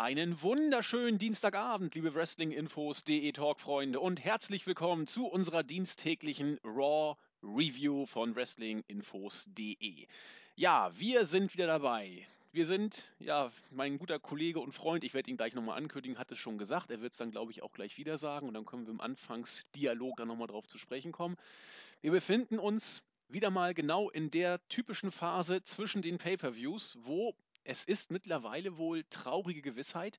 Einen wunderschönen Dienstagabend, liebe Wrestling-Infos.de Talk-Freunde und herzlich willkommen zu unserer diensttäglichen Raw Review von Wrestling-Infos.de. Ja, wir sind wieder dabei. Wir sind, ja, mein guter Kollege und Freund, ich werde ihn gleich nochmal ankündigen, hat es schon gesagt. Er wird es dann, glaube ich, auch gleich wieder sagen und dann können wir im Anfangsdialog dann nochmal drauf zu sprechen kommen. Wir befinden uns wieder mal genau in der typischen Phase zwischen den Pay-per-Views, wo es ist mittlerweile wohl traurige Gewissheit,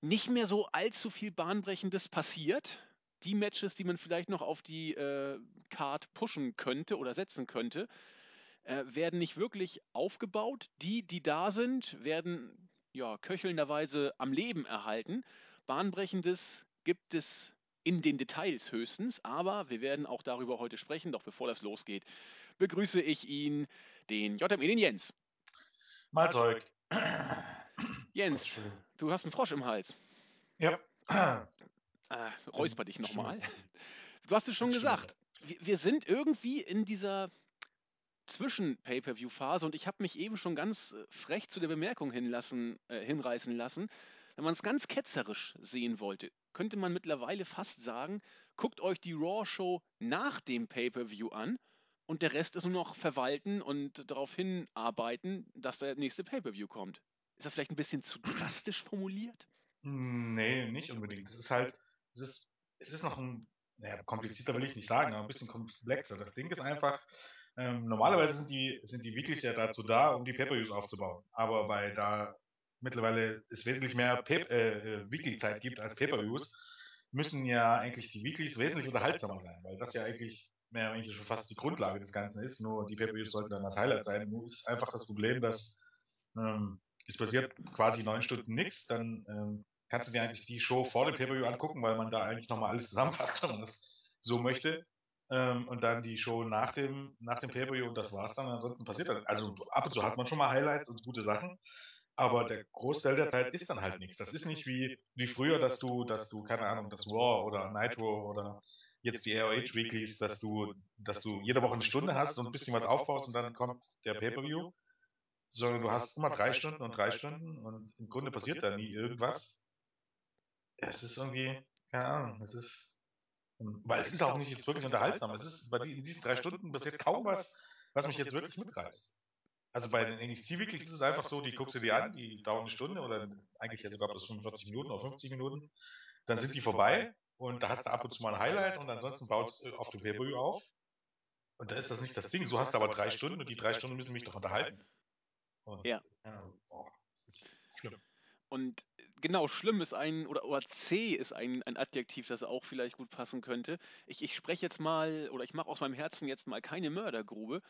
nicht mehr so allzu viel Bahnbrechendes passiert. Die Matches, die man vielleicht noch auf die äh, Card pushen könnte oder setzen könnte, äh, werden nicht wirklich aufgebaut. Die, die da sind, werden ja köchelnderweise am Leben erhalten. Bahnbrechendes gibt es in den Details höchstens, aber wir werden auch darüber heute sprechen. Doch bevor das losgeht, begrüße ich ihn, den JME, den Jens. Mahlzeug. Jens, du hast einen Frosch im Hals. Ja. Äh, räusper dich nochmal. Du hast es schon gesagt. Wir, wir sind irgendwie in dieser Zwischen-Pay-Per-View-Phase und ich habe mich eben schon ganz äh, frech zu der Bemerkung hinlassen, äh, hinreißen lassen, wenn man es ganz ketzerisch sehen wollte, könnte man mittlerweile fast sagen, guckt euch die Raw-Show nach dem Pay-Per-View an und der Rest ist nur noch verwalten und darauf hinarbeiten, dass der nächste Pay-Per-View kommt. Ist das vielleicht ein bisschen zu drastisch formuliert? Nee, nicht unbedingt. Es ist halt, es ist, es ist noch ein, naja, komplizierter will ich nicht sagen, aber ein bisschen komplexer. Das Ding ist einfach, ähm, normalerweise sind die, sind die Weeklies ja dazu da, um die Pay-Per-Views aufzubauen. Aber weil da mittlerweile es wesentlich mehr äh, äh, Weekly-Zeit gibt als Pay-Per-Views, müssen ja eigentlich die Weeklies wesentlich unterhaltsamer sein, weil das ja eigentlich mehr eigentlich schon fast die Grundlage des Ganzen ist. Nur die Pay-Per-Views sollten dann das Highlight sein. Nur ist einfach das Problem, dass ähm, es passiert quasi neun Stunden nichts, dann ähm, kannst du dir eigentlich die Show vor dem Pay-Per-View angucken, weil man da eigentlich nochmal alles zusammenfasst, wenn man das so möchte. Ähm, und dann die Show nach dem, nach dem Pay-Per-View und das war's dann. Ansonsten passiert dann, also ab und zu hat man schon mal Highlights und gute Sachen, aber der Großteil der Zeit ist dann halt nichts. Das ist nicht wie, wie früher, dass du, dass du, keine Ahnung, das Raw oder Nitro oder jetzt die ROH Weeklies, dass du, dass du jede Woche eine Stunde hast und ein bisschen was aufbaust und dann kommt der Pay-Per-View. Sondern du hast immer drei Stunden und drei Stunden und im Grunde passiert da nie irgendwas. Es ist irgendwie, keine Ahnung, es ist, weil es ist auch nicht jetzt wirklich unterhaltsam. Es ist, bei in diesen drei Stunden passiert kaum was, was mich jetzt wirklich mitreißt. Also bei den NXT Weeklies ist es einfach so, die guckst du dir an, die dauern eine Stunde oder eigentlich ja sogar bloß 45 Minuten oder 50 Minuten. Dann sind die vorbei und da hast du ab und zu mal ein Highlight und ansonsten baust du auf dem pay auf. Und da ist das nicht das Ding. So hast du aber drei Stunden und die drei Stunden müssen mich doch unterhalten. Und, ja. ja boah, das ist schlimm. Und genau, schlimm ist ein, oder, oder C ist ein, ein Adjektiv, das auch vielleicht gut passen könnte. Ich, ich spreche jetzt mal, oder ich mache aus meinem Herzen jetzt mal keine Mördergrube.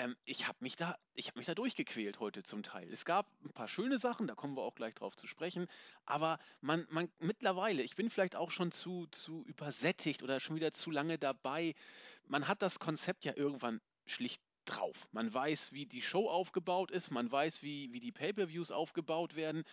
Ähm, ich habe mich da, ich habe mich da durchgequält heute zum Teil. Es gab ein paar schöne Sachen, da kommen wir auch gleich drauf zu sprechen. Aber man, man mittlerweile, ich bin vielleicht auch schon zu, zu übersättigt oder schon wieder zu lange dabei. Man hat das Konzept ja irgendwann schlicht drauf. Man weiß, wie die Show aufgebaut ist, man weiß, wie, wie die Pay-per-Views aufgebaut werden.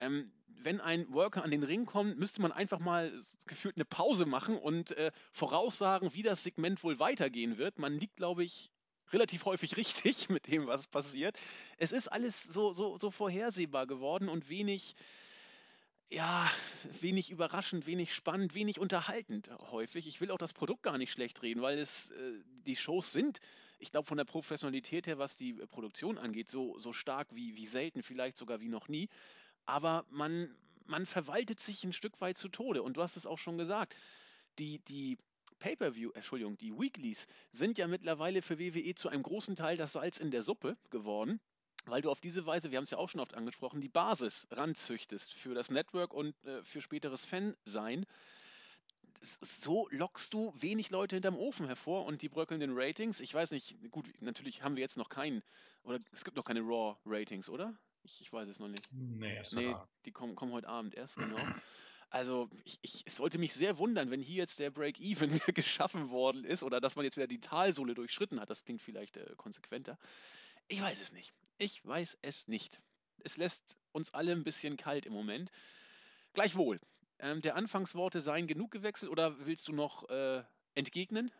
Ähm, wenn ein Worker an den Ring kommt, müsste man einfach mal gefühlt eine Pause machen und äh, voraussagen, wie das Segment wohl weitergehen wird. Man liegt, glaube ich, relativ häufig richtig mit dem, was passiert. Es ist alles so, so, so vorhersehbar geworden und wenig, ja, wenig überraschend, wenig spannend, wenig unterhaltend häufig. Ich will auch das Produkt gar nicht schlecht reden, weil es äh, die Shows sind, ich glaube, von der Professionalität her, was die äh, Produktion angeht, so, so stark wie, wie selten, vielleicht sogar wie noch nie. Aber man, man verwaltet sich ein Stück weit zu Tode. Und du hast es auch schon gesagt. Die, die Pay-per-View, Entschuldigung, die Weeklies sind ja mittlerweile für WWE zu einem großen Teil das Salz in der Suppe geworden, weil du auf diese Weise, wir haben es ja auch schon oft angesprochen, die Basis ranzüchtest für das Network und äh, für späteres Fan-Sein. So lockst du wenig Leute hinterm Ofen hervor und die bröckelnden Ratings. Ich weiß nicht, gut, natürlich haben wir jetzt noch keinen, oder es gibt noch keine Raw-Ratings, oder? Ich, ich, weiß es noch nicht. Nee, nee die kommen, kommen heute Abend erst, genau. Also ich, ich, es sollte mich sehr wundern, wenn hier jetzt der Break-Even geschaffen worden ist oder dass man jetzt wieder die Talsohle durchschritten hat. Das klingt vielleicht äh, konsequenter. Ich weiß es nicht. Ich weiß es nicht. Es lässt uns alle ein bisschen kalt im Moment. Gleichwohl, ähm, der Anfangsworte seien genug gewechselt oder willst du noch äh, entgegnen?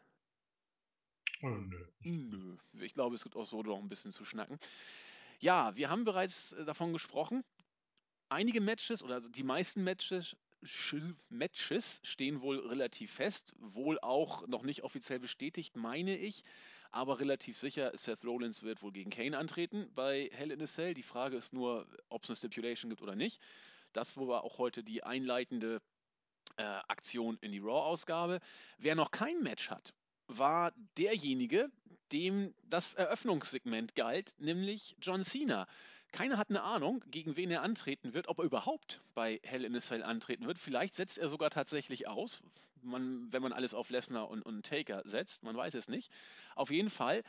Oh, nö. Nö. Ich glaube, es gibt auch so noch ein bisschen zu schnacken. Ja, wir haben bereits äh, davon gesprochen, einige Matches oder die meisten Matches, Matches stehen wohl relativ fest, wohl auch noch nicht offiziell bestätigt, meine ich, aber relativ sicher, Seth Rollins wird wohl gegen Kane antreten bei Hell in a Cell. Die Frage ist nur, ob es eine Stipulation gibt oder nicht. Das war auch heute die einleitende äh, Aktion in die Raw-Ausgabe. Wer noch kein Match hat, war derjenige, dem das Eröffnungssegment galt, nämlich John Cena. Keiner hat eine Ahnung, gegen wen er antreten wird, ob er überhaupt bei Hell in a Cell antreten wird. Vielleicht setzt er sogar tatsächlich aus, man, wenn man alles auf Lesnar und, und Taker setzt. Man weiß es nicht. Auf jeden Fall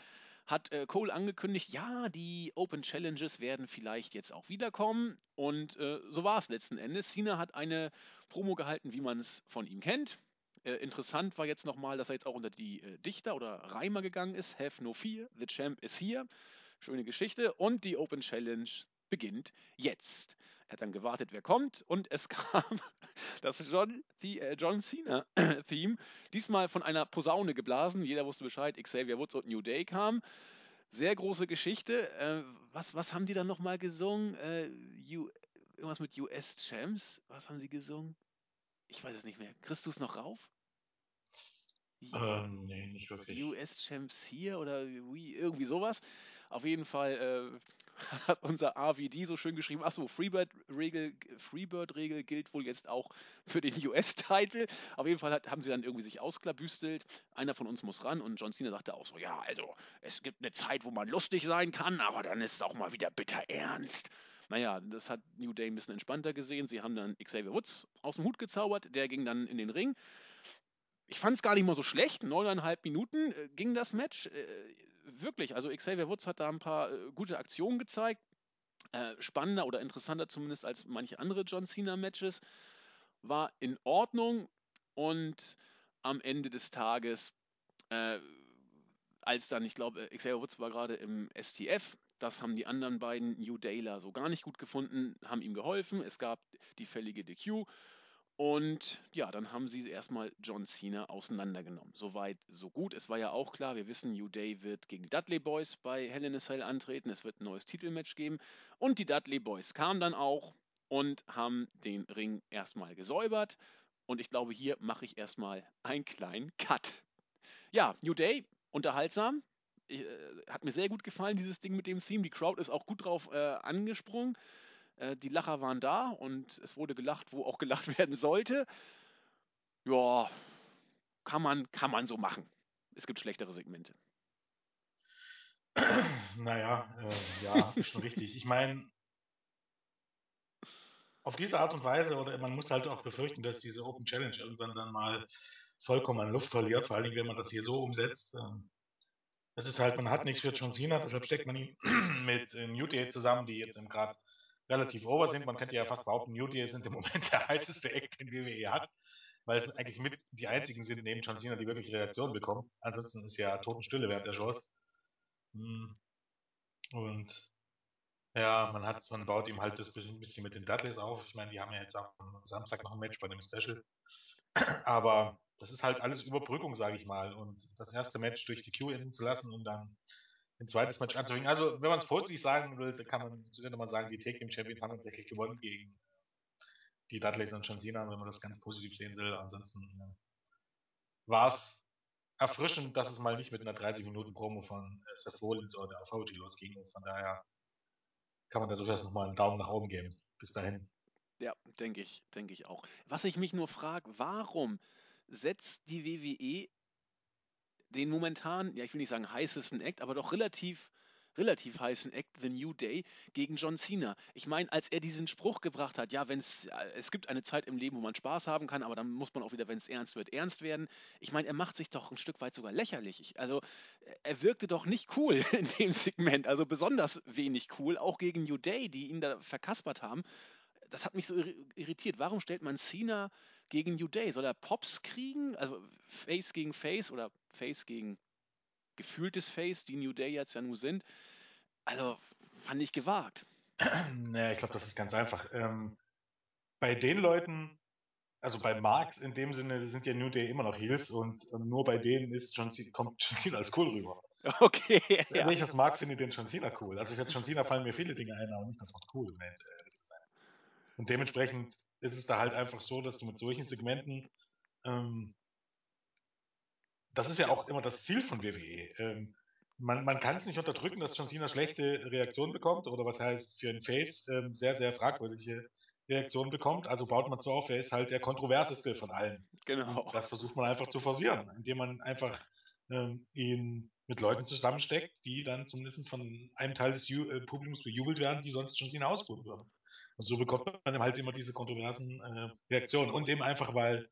hat äh, Cole angekündigt, ja, die Open Challenges werden vielleicht jetzt auch wiederkommen. Und äh, so war es letzten Endes. Cena hat eine Promo gehalten, wie man es von ihm kennt. Äh, interessant war jetzt nochmal, dass er jetzt auch unter die äh, Dichter oder Reimer gegangen ist. Have no fear, the champ is here. Schöne Geschichte. Und die Open Challenge beginnt jetzt. Er hat dann gewartet, wer kommt, und es kam das John, die, äh, John Cena-Theme. Diesmal von einer Posaune geblasen. Jeder wusste Bescheid. Xavier Woods und New Day kamen. Sehr große Geschichte. Äh, was, was haben die dann nochmal gesungen? Äh, U, irgendwas mit US Champs? Was haben sie gesungen? Ich weiß es nicht mehr. Kriegst du es noch rauf? Ähm, nee, nicht wirklich. US Champs hier oder wie, irgendwie sowas. Auf jeden Fall äh, hat unser RVD so schön geschrieben, achso, Freebird-Regel Freebird -Regel gilt wohl jetzt auch für den US-Titel. Auf jeden Fall hat, haben sie dann irgendwie sich ausklabüstelt. Einer von uns muss ran und John Cena sagte auch so, ja, also es gibt eine Zeit, wo man lustig sein kann, aber dann ist es auch mal wieder bitter ernst. Naja, das hat New Day ein bisschen entspannter gesehen. Sie haben dann Xavier Woods aus dem Hut gezaubert, der ging dann in den Ring ich fand es gar nicht mal so schlecht. Neuneinhalb Minuten äh, ging das Match. Äh, wirklich, also Xavier Woods hat da ein paar äh, gute Aktionen gezeigt. Äh, spannender oder interessanter zumindest als manche andere John Cena-Matches. War in Ordnung und am Ende des Tages, äh, als dann, ich glaube, Xavier Woods war gerade im STF, das haben die anderen beiden New Dayler so gar nicht gut gefunden, haben ihm geholfen. Es gab die fällige DQ und ja, dann haben sie erstmal John Cena auseinandergenommen. Soweit, so gut. Es war ja auch klar, wir wissen, New Day wird gegen Dudley Boys bei Hell in a Cell antreten. Es wird ein neues Titelmatch geben. Und die Dudley Boys kamen dann auch und haben den Ring erstmal gesäubert. Und ich glaube, hier mache ich erstmal einen kleinen Cut. Ja, New Day, unterhaltsam. Ich, äh, hat mir sehr gut gefallen, dieses Ding mit dem Theme. Die Crowd ist auch gut drauf äh, angesprungen. Äh, die Lacher waren da und es wurde gelacht, wo auch gelacht werden sollte. Ja, kann man, kann man so machen. Es gibt schlechtere Segmente. Naja, äh, ja, ist schon richtig. Ich meine, auf diese Art und Weise, oder man muss halt auch befürchten, dass diese Open Challenge irgendwann dann mal vollkommen an Luft verliert, vor Dingen, wenn man das hier so umsetzt. Ähm, das ist halt, man hat nichts für John Cena, deshalb steckt man ihn mit äh, New Day zusammen, die jetzt im Grad relativ over sind. Man könnte ja fast behaupten, New Day sind im Moment der heißeste Act, den WWE hat, weil es eigentlich mit die einzigen sind neben John Cena, die wirklich Reaktionen bekommen. Ansonsten ist ja Totenstille während der Shows. Hm. Und ja, man hat, man baut ihm halt das bisschen, bisschen mit den Dudleys auf. Ich meine, die haben ja jetzt am Samstag noch ein Match bei dem Special. Aber das ist halt alles Überbrückung, sage ich mal. Und das erste Match durch die Q enden zu lassen und dann ein zweites Match anzufangen. Also, wenn man es positiv sagen will, dann kann man, man sagen, die Take Team Champions haben tatsächlich gewonnen gegen die Dudleys und John Cena, wenn man das ganz positiv sehen will. Ansonsten ja, war es erfrischend, dass es mal nicht mit einer 30-Minuten-Promo von äh, Seth Rollins oder Authority losging. Von daher kann man da durchaus nochmal einen Daumen nach oben geben. Bis dahin. Ja, denke ich, denke ich auch. Was ich mich nur frage, warum setzt die WWE den momentan, ja, ich will nicht sagen heißesten Act, aber doch relativ relativ heißen Act, The New Day, gegen John Cena. Ich meine, als er diesen Spruch gebracht hat, ja, wenn es, es gibt eine Zeit im Leben, wo man Spaß haben kann, aber dann muss man auch wieder, wenn es ernst wird, ernst werden. Ich meine, er macht sich doch ein Stück weit sogar lächerlich. Ich, also, er wirkte doch nicht cool in dem Segment, also besonders wenig cool, auch gegen New Day, die ihn da verkaspert haben. Das hat mich so irritiert. Warum stellt man Cena gegen New Day? Soll er Pops kriegen? Also Face gegen Face oder Face gegen gefühltes Face, die New Day jetzt ja nur sind. Also fand ich gewagt. Naja, ich glaube, das ist ganz einfach. Ähm, bei den Leuten, also bei Marx in dem Sinne, sind ja New Day immer noch Heels und ähm, nur bei denen ist John Cena, kommt John Cena als cool rüber. Okay. Ja. Welches Mark findet den John Cena cool? Also für John Cena fallen mir viele Dinge ein, aber nicht das Wort cool, sein. Und dementsprechend ist es da halt einfach so, dass du mit solchen Segmenten, ähm, das ist ja auch immer das Ziel von WWE. Ähm, man, man kann es nicht unterdrücken, dass John Cena schlechte Reaktionen bekommt oder was heißt für einen Face ähm, sehr, sehr fragwürdige Reaktionen bekommt. Also baut man so auf, er ist halt der kontroverseste von allen. Genau. Und das versucht man einfach zu forcieren, indem man einfach ähm, ihn mit Leuten zusammensteckt, die dann zumindest von einem Teil des Ju äh, Publikums bejubelt werden, die sonst schon Cena ausbuhen würden. Und so bekommt man halt immer diese kontroversen äh, Reaktionen. Und eben einfach, weil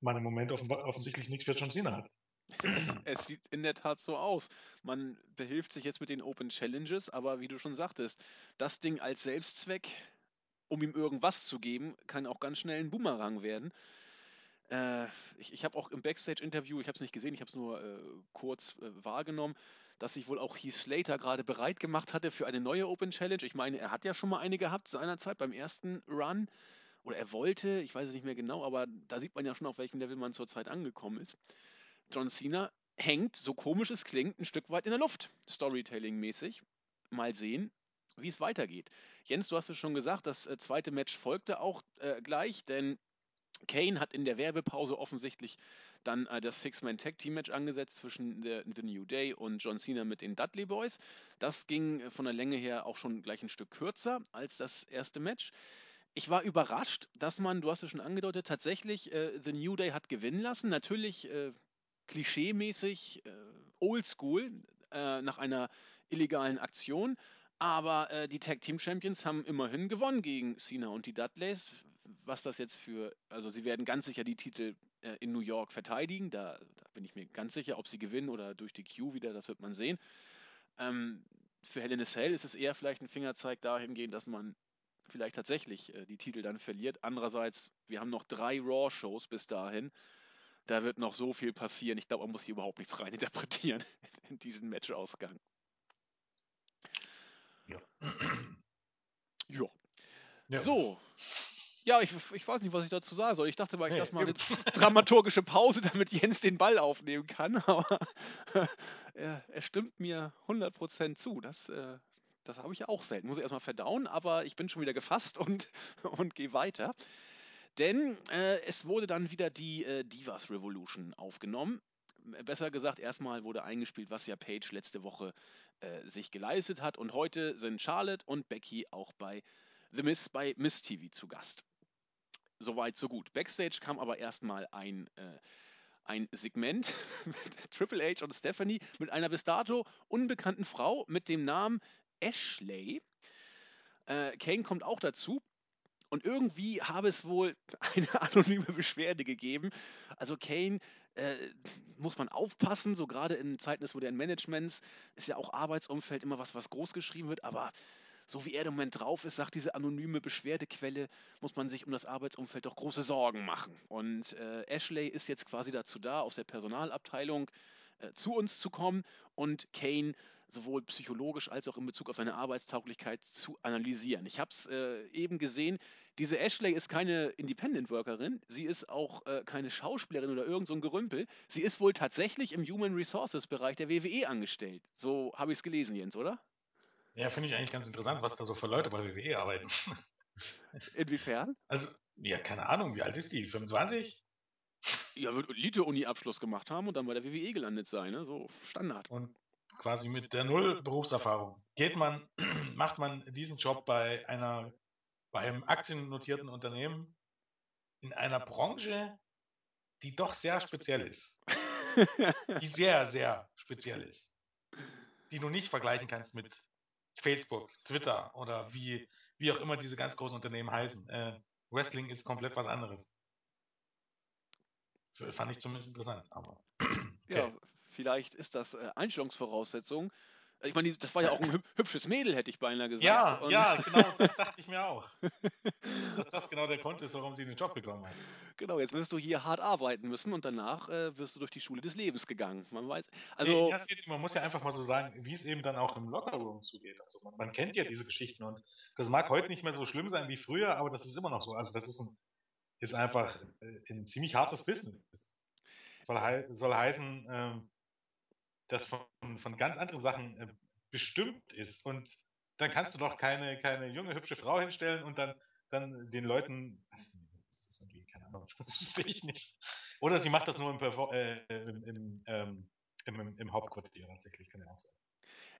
man im Moment offen offensichtlich nichts für John Cena hat. Es, es, sieht in der Tat so aus. Man behilft sich jetzt mit den Open Challenges, aber wie du schon sagtest, das Ding als Selbstzweck, um ihm irgendwas zu geben, kann auch ganz schnell ein Boomerang werden. Äh, ich ich habe auch im Backstage-Interview, ich habe es nicht gesehen, ich habe es nur äh, kurz äh, wahrgenommen, dass sich wohl auch Heath Slater gerade bereit gemacht hatte für eine neue Open Challenge. Ich meine, er hat ja schon mal eine gehabt seinerzeit beim ersten Run. Oder er wollte, ich weiß es nicht mehr genau, aber da sieht man ja schon, auf welchem Level man zurzeit angekommen ist. John Cena hängt, so komisch es klingt, ein Stück weit in der Luft, Storytelling-mäßig. Mal sehen, wie es weitergeht. Jens, du hast es schon gesagt, das äh, zweite Match folgte auch äh, gleich, denn Kane hat in der Werbepause offensichtlich dann äh, das Six-Man-Tag-Team-Match angesetzt zwischen The, The, New Day und John Cena mit den Dudley Boys. Das ging äh, von der Länge her auch schon gleich ein Stück kürzer als das erste Match. Ich war überrascht, dass man, du hast es schon angedeutet, tatsächlich äh, The New Day hat gewinnen lassen. Natürlich äh, klischeemäßig, äh, oldschool, äh, nach einer illegalen Aktion. Aber äh, die Tag Team Champions haben immerhin gewonnen gegen Cena und die Dudleys. Was das jetzt für, also sie werden ganz sicher die Titel äh, in New York verteidigen. Da, da, bin ich mir ganz sicher, ob sie gewinnen oder durch die Q wieder, das wird man sehen. Ähm, für Hell in a Cell ist es eher vielleicht ein Fingerzeig dahingehend, dass man vielleicht tatsächlich äh, die Titel dann verliert. Andererseits, wir haben noch drei Raw-Shows bis dahin da wird noch so viel passieren. Ich glaube, man muss hier überhaupt nichts reininterpretieren in diesen Matchausgang. Ja. ja. ja. So. Ja, ich, ich weiß nicht, was ich dazu sagen soll. Ich dachte mal, ich nee, lasse mal eine dramaturgische Pause, damit Jens den Ball aufnehmen kann. Aber er, er, stimmt mir 100% zu. Das, äh, das habe ich ja auch selten. Muss ich erstmal verdauen, aber ich bin schon wieder gefasst und, und gehe weiter. Denn äh, es wurde dann wieder die äh, Divas Revolution aufgenommen. Besser gesagt, erstmal wurde eingespielt, was ja Paige letzte Woche äh, sich geleistet hat. Und heute sind Charlotte und Becky auch bei The Miss bei Miss TV zu Gast. Soweit, so gut. Backstage kam aber erstmal ein, äh, ein Segment mit Triple H und Stephanie mit einer bis dato unbekannten Frau mit dem Namen Ashley. Äh, Kane kommt auch dazu. Und irgendwie habe es wohl eine anonyme Beschwerde gegeben. Also Kane äh, muss man aufpassen, so gerade in Zeiten des modernen Managements ist ja auch Arbeitsumfeld immer was, was groß geschrieben wird, aber so wie er im Moment drauf ist, sagt diese anonyme Beschwerdequelle, muss man sich um das Arbeitsumfeld doch große Sorgen machen. Und äh, Ashley ist jetzt quasi dazu da, aus der Personalabteilung äh, zu uns zu kommen und Kane sowohl psychologisch als auch in Bezug auf seine Arbeitstauglichkeit zu analysieren. Ich habe es äh, eben gesehen, diese Ashley ist keine Independent Workerin, sie ist auch äh, keine Schauspielerin oder irgend so ein Gerümpel. Sie ist wohl tatsächlich im Human Resources Bereich der WWE angestellt. So habe ich es gelesen, Jens, oder? Ja, finde ich eigentlich ganz interessant, was da so für Leute bei WWE arbeiten. Inwiefern? Also, ja, keine Ahnung, wie alt ist die? 25? Ja, wird Elite-Uni-Abschluss gemacht haben und dann bei der WWE gelandet sein, ne? So Standard. Und quasi mit der Null Berufserfahrung geht man, macht man diesen Job bei einer, bei einem aktiennotierten Unternehmen in einer Branche, die doch sehr speziell ist. die sehr, sehr speziell ist. Die du nicht vergleichen kannst mit Facebook, Twitter oder wie, wie auch immer diese ganz großen Unternehmen heißen. Äh, Wrestling ist komplett was anderes. Fand ich zumindest interessant, aber. Okay. Ja, vielleicht ist das äh, Einstellungsvoraussetzung. Ich meine, das war ja auch ein hübsches Mädel, hätte ich beinahe gesagt. Ja, Und ja, genau, das dachte ich mir auch. Dass das genau der Grund ist, warum sie den Job bekommen hat. Genau, jetzt wirst du hier hart arbeiten müssen und danach äh, wirst du durch die Schule des Lebens gegangen. Man weiß, also ja, man muss ja einfach mal so sagen, wie es eben dann auch im Lockerroom zugeht. Also man, man, kennt ja diese Geschichten und das mag heute nicht mehr so schlimm sein wie früher, aber das ist immer noch so. Also das ist, ein, ist einfach äh, ein ziemlich hartes Business. Soll, soll heißen, ähm, das von, von ganz anderen Sachen äh, bestimmt ist. Und dann kannst du doch keine, keine junge, hübsche Frau hinstellen und dann, dann den Leuten, das ist irgendwie, keine Ahnung, das verstehe ich nicht. Oder sie macht das nur im, äh, im, im, ähm, im, im, Hauptquartier tatsächlich, kann ja auch sein.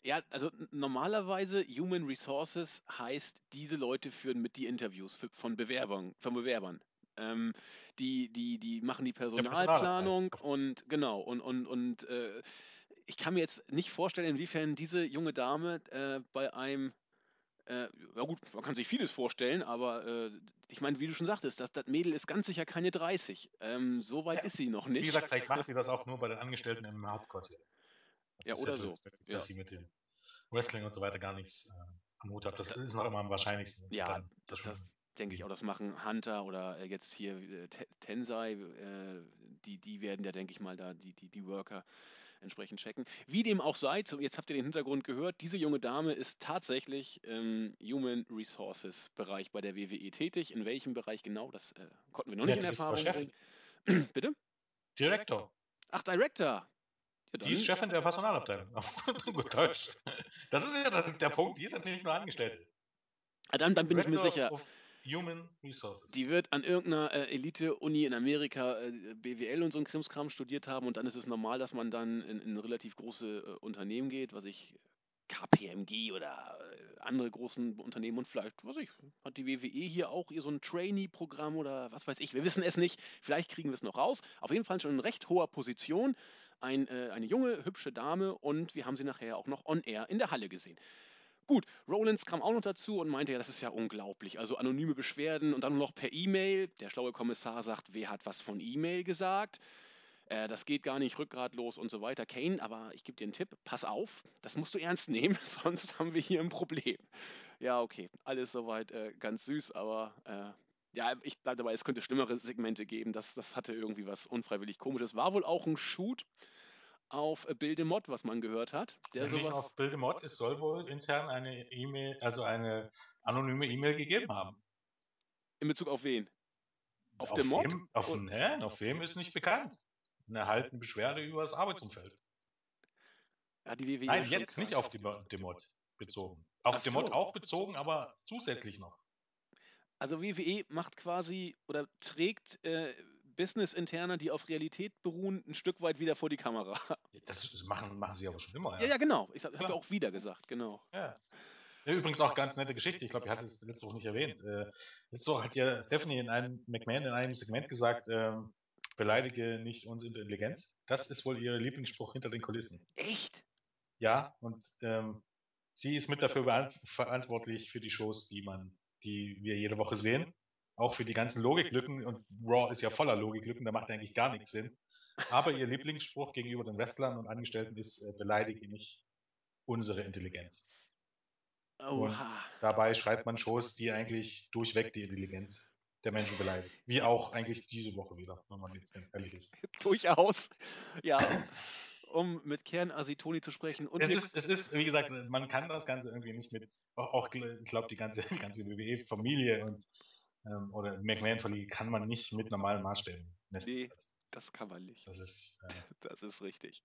Ja, also normalerweise Human Resources heißt, diese Leute führen mit die Interviews für, von Bewerbern, von Bewerbern. Ähm, die, die, die machen die Personalplanung ja, und genau, und, und, und äh, ich kann mir jetzt nicht vorstellen, inwiefern diese junge Dame äh, bei einem äh, ja gut, man kann sich vieles vorstellen, aber äh, ich meine, wie du schon sagtest, das, das Mädel ist ganz sicher keine 30. Ähm, so weit ja. ist sie noch nicht. Wie gesagt, vielleicht macht sie das auch nur bei den Angestellten im Hauptquartier. ja, oder ja so. Dass ja. sie mit dem Wrestling und so weiter gar nichts äh, am Hut hat. Das ist noch immer am wahrscheinlichsten. Ja, das, das denke ich auch. Das machen Hunter oder äh, jetzt hier äh, Tensei, äh, die, die werden ja, denke ich mal, da die, die, die Worker entsprechend checken. Wie dem auch sei, jetzt habt ihr den Hintergrund gehört, diese junge Dame ist tatsächlich im Human Resources Bereich bei der WWE tätig. In welchem Bereich genau, das äh, konnten wir noch ja, nicht in Erfahrung bringen. Bitte? Direktor. Ach, Director. Ja, die ist Chefin der Personalabteilung. Gut Deutsch. Das ist ja der, der Punkt, die ist ja nicht nur Angestellte. Ja, dann, dann bin ich mir sicher. Human Resources. Die wird an irgendeiner äh, Elite-Uni in Amerika äh, BWL und so ein Krimskram studiert haben und dann ist es normal, dass man dann in, in relativ große äh, Unternehmen geht, was ich KPMG oder äh, andere großen Unternehmen und vielleicht, was ich, hat die WWE hier auch ihr so ein Trainee-Programm oder was weiß ich, wir wissen es nicht, vielleicht kriegen wir es noch raus. Auf jeden Fall schon in recht hoher Position, ein, äh, eine junge, hübsche Dame und wir haben sie nachher auch noch on air in der Halle gesehen. Gut, Rollins kam auch noch dazu und meinte, ja, das ist ja unglaublich. Also anonyme Beschwerden und dann noch per E-Mail. Der schlaue Kommissar sagt, wer hat was von E-Mail gesagt? Äh, das geht gar nicht rückgratlos und so weiter. Kane, aber ich gebe dir einen Tipp, pass auf, das musst du ernst nehmen, sonst haben wir hier ein Problem. Ja, okay, alles soweit äh, ganz süß, aber äh, ja, ich bleibe dabei, es könnte schlimmere Segmente geben. Das, das hatte irgendwie was unfreiwillig komisches. War wohl auch ein Shoot auf Bildemod, was man gehört hat. Der ja, sowas auf Bildemod, es soll wohl intern eine E-Mail, also eine anonyme E-Mail gegeben haben. In Bezug auf wen? Auf, auf den Mod? Wem, auf, oh. ne, auf wem ist nicht bekannt. Eine erhaltene Beschwerde über das Arbeitsumfeld. Ja, die WWE Nein, jetzt nicht auf die, Mod bezogen. Auf so. die Mod auch bezogen, aber zusätzlich noch. Also WWE macht quasi oder trägt äh, Business-Interner, die auf Realität beruhen, ein Stück weit wieder vor die Kamera. Das machen, machen sie aber schon immer. Ja, ja, ja genau. Ich habe ja auch wieder gesagt, genau. Ja. ja. Übrigens auch ganz nette Geschichte. Ich glaube, ihr hattet es letzte Woche nicht erwähnt. Äh, letzte Woche hat ja Stephanie in einem McMahon in einem Segment gesagt, äh, beleidige nicht unsere Intelligenz. Das ist wohl ihr Lieblingsspruch hinter den Kulissen. Echt? Ja, und ähm, sie ist mit dafür verantwortlich für die Shows, die man, die wir jede Woche sehen auch für die ganzen Logiklücken und Raw ist ja voller Logiklücken, da macht eigentlich gar nichts Sinn. Aber ihr Lieblingsspruch gegenüber den Wrestlern und Angestellten ist, äh, beleidige nicht unsere Intelligenz. Und dabei schreibt man Shows, die eigentlich durchweg die Intelligenz der Menschen beleidigt. Wie auch eigentlich diese Woche wieder, wenn man jetzt ganz ehrlich ist. Durchaus. Ja. um mit Kern Asitoni zu sprechen. Und es, ist, es ist, wie gesagt, man kann das Ganze irgendwie nicht mit, auch, ich glaube, die ganze, ganze WWE-Familie und ähm, oder McMahon verliehen kann man nicht mit normalen Maßstäben messen. Nee, das kann man nicht. Das ist, äh, das ist richtig.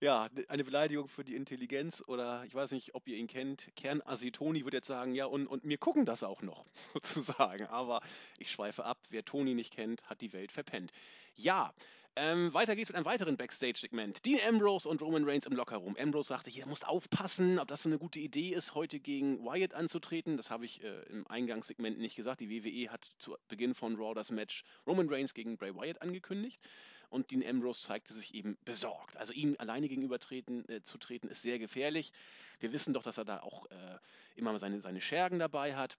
Ja, eine Beleidigung für die Intelligenz oder ich weiß nicht, ob ihr ihn kennt. Kern Asitoni würde jetzt sagen, ja, und, und mir gucken das auch noch, sozusagen. Aber ich schweife ab. Wer Toni nicht kennt, hat die Welt verpennt. Ja, ähm, weiter geht's mit einem weiteren Backstage-Segment. Dean Ambrose und Roman Reigns im Lockerroom. Ambrose sagte, hier muss aufpassen, ob das eine gute Idee ist, heute gegen Wyatt anzutreten. Das habe ich äh, im Eingangssegment nicht gesagt. Die WWE hat zu Beginn von Raw das Match Roman Reigns gegen Bray Wyatt angekündigt. Und Dean Ambrose zeigte sich eben besorgt. Also ihm alleine gegenüber treten, äh, zu treten ist sehr gefährlich. Wir wissen doch, dass er da auch äh, immer seine, seine Schergen dabei hat.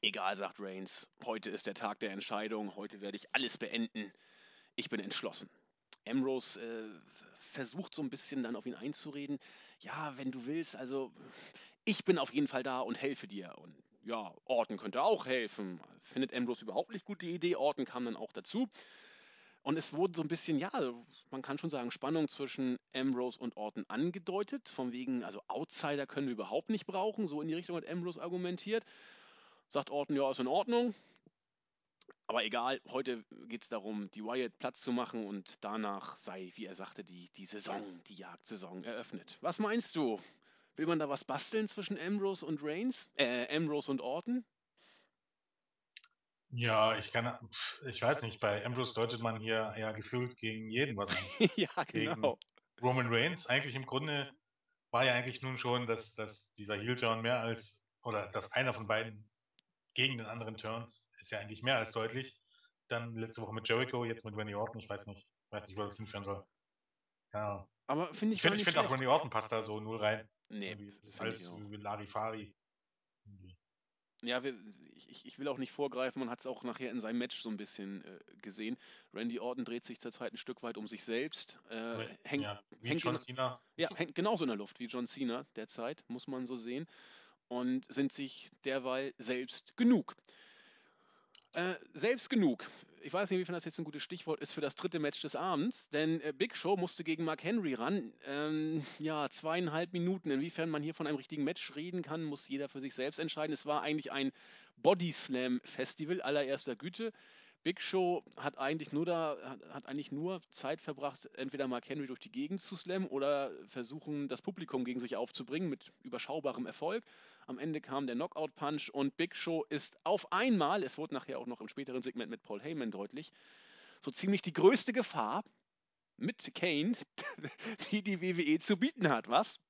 Egal, sagt Reigns, heute ist der Tag der Entscheidung, heute werde ich alles beenden ich bin entschlossen. Ambrose äh, versucht so ein bisschen dann auf ihn einzureden. Ja, wenn du willst, also ich bin auf jeden Fall da und helfe dir. Und ja, Orton könnte auch helfen. Findet Ambrose überhaupt nicht gut die Idee. Orton kam dann auch dazu. Und es wurde so ein bisschen, ja, man kann schon sagen, Spannung zwischen Ambrose und Orton angedeutet. Von wegen, also Outsider können wir überhaupt nicht brauchen. So in die Richtung hat Ambrose argumentiert. Sagt Orton, ja, ist in Ordnung. Aber egal, heute geht es darum, die Wyatt Platz zu machen und danach sei, wie er sagte, die, die Saison, die Jagdsaison eröffnet. Was meinst du? Will man da was basteln zwischen Ambrose und Reigns? Äh, Ambrose und Orton? Ja, ich kann, ich weiß nicht, bei Ambrose deutet man hier ja gefühlt gegen jeden was an. ja, genau. Gegen Roman Reigns, eigentlich im Grunde war ja eigentlich nun schon, dass, dass dieser Heel-Turn mehr als, oder dass einer von beiden gegen den anderen turns, ist ja eigentlich mehr als deutlich. Dann letzte Woche mit Jericho, jetzt mit Randy Orton, ich weiß nicht, weiß nicht, wo das hinführen soll. Ja. Aber finde ich, ich finde find auch Randy Orton passt da so null rein. Nee. Das ist alles wie Larifari. Ja, wir, ich, ich, will auch nicht vorgreifen, man hat es auch nachher in seinem Match so ein bisschen äh, gesehen. Randy Orton dreht sich zurzeit ein Stück weit um sich selbst. Äh, hängt, ja, wie hängt John Cena. Ja, hängt genauso in der Luft wie John Cena derzeit, muss man so sehen. Und sind sich derweil selbst genug. Äh, selbst genug. Ich weiß nicht, inwiefern das jetzt ein gutes Stichwort ist für das dritte Match des Abends, denn äh, Big Show musste gegen Mark Henry ran. Ähm, ja, zweieinhalb Minuten. Inwiefern man hier von einem richtigen Match reden kann, muss jeder für sich selbst entscheiden. Es war eigentlich ein Body Slam Festival allererster Güte. Big Show hat eigentlich nur da, hat, eigentlich nur Zeit verbracht, entweder Mark Henry durch die Gegend zu slammen oder versuchen, das Publikum gegen sich aufzubringen mit überschaubarem Erfolg. Am Ende kam der Knockout Punch und Big Show ist auf einmal, es wurde nachher auch noch im späteren Segment mit Paul Heyman deutlich, so ziemlich die größte Gefahr mit Kane, die die WWE zu bieten hat, was?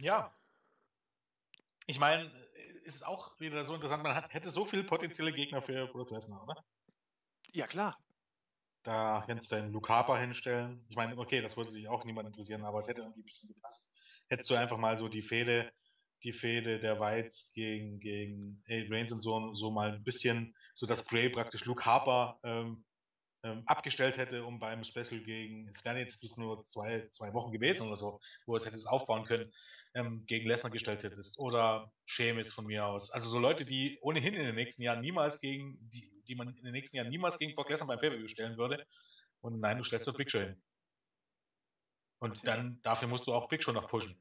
Ja. Ich meine, ist auch wieder so interessant. Man hat, hätte so viele potenzielle Gegner für Brock Lesnar, oder? Ja, klar. Da kannst du einen Luke Harper hinstellen. Ich meine, okay, das würde sich auch niemand interessieren, aber es hätte irgendwie ein bisschen gepasst. Hättest du einfach mal so die Fehde, die Fehde der Whites gegen, gegen Reigns und so, so mal ein bisschen, so dass Bray praktisch Luke Harper ähm, abgestellt hätte, um beim Special gegen, es wären jetzt bis nur zwei, zwei Wochen gewesen oder so, wo es hätte es aufbauen können, ähm, gegen Lesnar gestellt hättest. Oder Sheamus von mir aus. Also so Leute, die ohnehin in den nächsten Jahren niemals gegen, die, die man in den nächsten Jahren niemals gegen Brock Lesnar beim Pay-Per-View stellen würde. Und nein, du stellst dort Big Show hin. Und dann, dafür musst du auch Big Show noch pushen.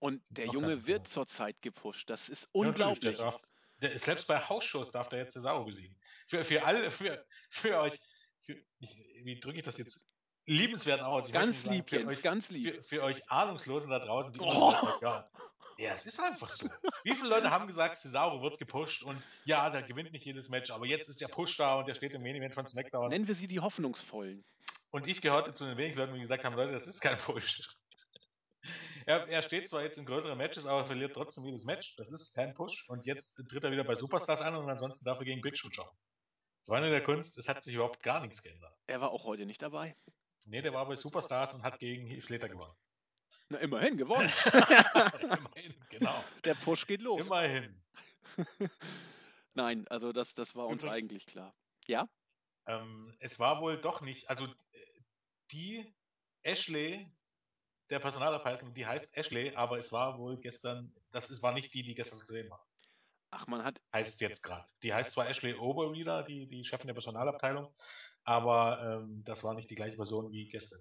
Und der Junge wird zurzeit gepusht. Das ist unglaublich. Ja, der, selbst bei Hausshows darf der jetzt Cesaro besiegen. Für, für alle, für, für euch, für, ich, wie drücke ich das jetzt liebenswert aus? Ich ganz lieb, sagen, Jens, euch, ganz lieb. Für, für, euch Ahnungslosen da draußen, die oh. ja, ja, es ist einfach so. Wie viele Leute haben gesagt, Cesaro wird gepusht und ja, der gewinnt nicht jedes Match, aber jetzt ist der Push da und der steht im Main Event von SmackDown. Nennen wir sie die Hoffnungsvollen. Und ich gehörte zu den wenigen Leuten, die gesagt haben, Leute, das ist kein Push. Er, er, steht zwar jetzt in größeren Matches, aber verliert trotzdem jedes Match. Das ist kein Push. Und jetzt tritt er wieder bei Superstars an und ansonsten darf er gegen Big Show schauen. Freunde der Kunst, es hat sich überhaupt gar nichts geändert. Er war auch heute nicht dabei. Nee, der war bei Superstars und hat gegen Heath Slater gewonnen. Na, immerhin gewonnen. immerhin, genau. Der Push geht los. Immerhin. Nein, also das, das war uns Übrigens, eigentlich klar. Ja? Ähm, es war wohl doch nicht, also die Ashley der Personalabteilung, die heißt Ashley, aber es war wohl gestern, das ist, war nicht die, die gestern zu sehen war. Ach, man hat. Heißt es jetzt gerade. Die heißt zwar Ashley Oberreader, die, die Chefin der Personalabteilung, aber ähm, das war nicht die gleiche Person wie gestern.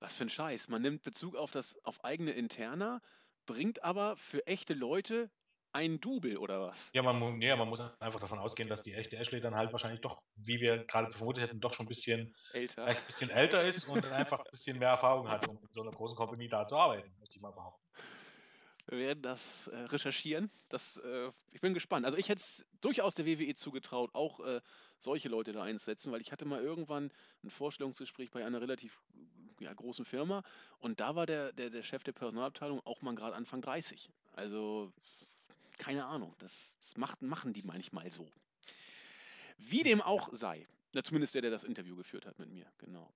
Was für ein Scheiß. Man nimmt Bezug auf das auf eigene Interna, bringt aber für echte Leute ein Double oder was? Ja man, ja, man muss einfach davon ausgehen, dass die echte Ashley dann halt wahrscheinlich doch, wie wir gerade vermutet hätten, doch schon ein bisschen älter, ein bisschen älter ist und einfach ein bisschen mehr Erfahrung hat, um in so einer großen Company da zu arbeiten, möchte ich mal behaupten. Wir werden das äh, recherchieren. Das, äh, ich bin gespannt. Also ich hätte es durchaus der WWE zugetraut, auch äh, solche Leute da einzusetzen, weil ich hatte mal irgendwann ein Vorstellungsgespräch bei einer relativ ja, großen Firma und da war der, der, der Chef der Personalabteilung auch mal gerade Anfang 30. Also keine Ahnung. Das, das macht, machen die manchmal so. Wie dem auch sei. Na, zumindest der, der das Interview geführt hat mit mir. Genau.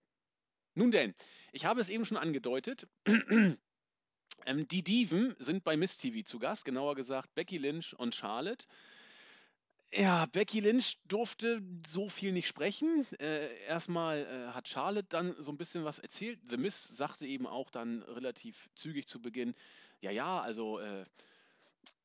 Nun denn, ich habe es eben schon angedeutet. ähm, die Diven sind bei Miss TV zu Gast, genauer gesagt Becky Lynch und Charlotte. Ja, Becky Lynch durfte so viel nicht sprechen. Äh, erstmal äh, hat Charlotte dann so ein bisschen was erzählt. The Miss sagte eben auch dann relativ zügig zu Beginn, ja, ja, also äh,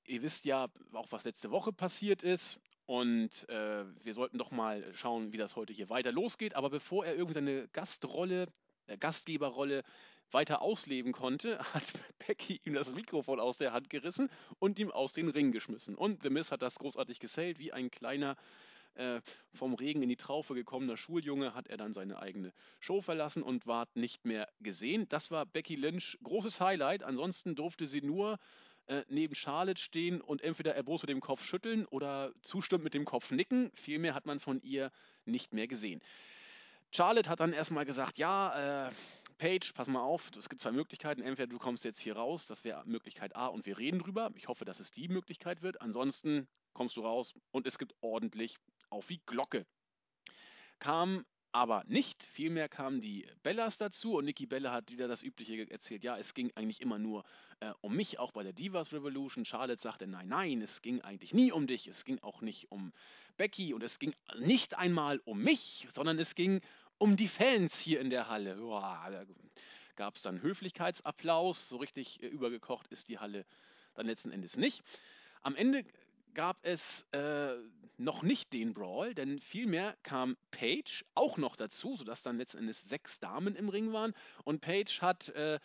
ihr wisst ja auch, was letzte Woche passiert ist. Und äh, wir sollten doch mal schauen, wie das heute hier weiter losgeht. Aber bevor er irgendwie seine Gastrolle, äh, Gastgeberrolle weiter ausleben konnte, hat Becky ihm das Mikrofon aus der Hand gerissen und ihm aus den Ring geschmissen. Und The Miz hat das großartig gesellt, wie ein kleiner äh, vom Regen in die Traufe gekommener Schuljunge hat er dann seine eigene Show verlassen und war nicht mehr gesehen. Das war Becky Lynch großes Highlight. Ansonsten durfte sie nur äh, neben Charlotte stehen und entweder erbost mit dem Kopf schütteln oder zustimmt mit dem Kopf nicken. Viel mehr hat man von ihr nicht mehr gesehen. Charlotte hat dann erstmal gesagt, ja, äh, Paige, pass mal auf, es gibt zwei Möglichkeiten. Entweder du kommst jetzt hier raus, das wäre Möglichkeit A und wir reden drüber. Ich hoffe, dass es die Möglichkeit wird. Ansonsten kommst du raus und es gibt ordentlich auf wie Glocke. Kam aber nicht. Vielmehr kamen die Bellas dazu und Nikki Bella hat wieder das Übliche erzählt. Ja, es ging eigentlich immer nur äh, um mich, auch bei der Divas Revolution. Charlotte sagte, nein, nein, es ging eigentlich nie um dich. Es ging auch nicht um Becky und es ging nicht einmal um mich, sondern es ging um die Fans hier in der Halle. Boah, da gab es dann Höflichkeitsapplaus. So richtig äh, übergekocht ist die Halle dann letzten Endes nicht. Am Ende gab es äh, noch nicht den Brawl, denn vielmehr kam Paige auch noch dazu, sodass dann letzten Endes sechs Damen im Ring waren. Und Paige hat, äh,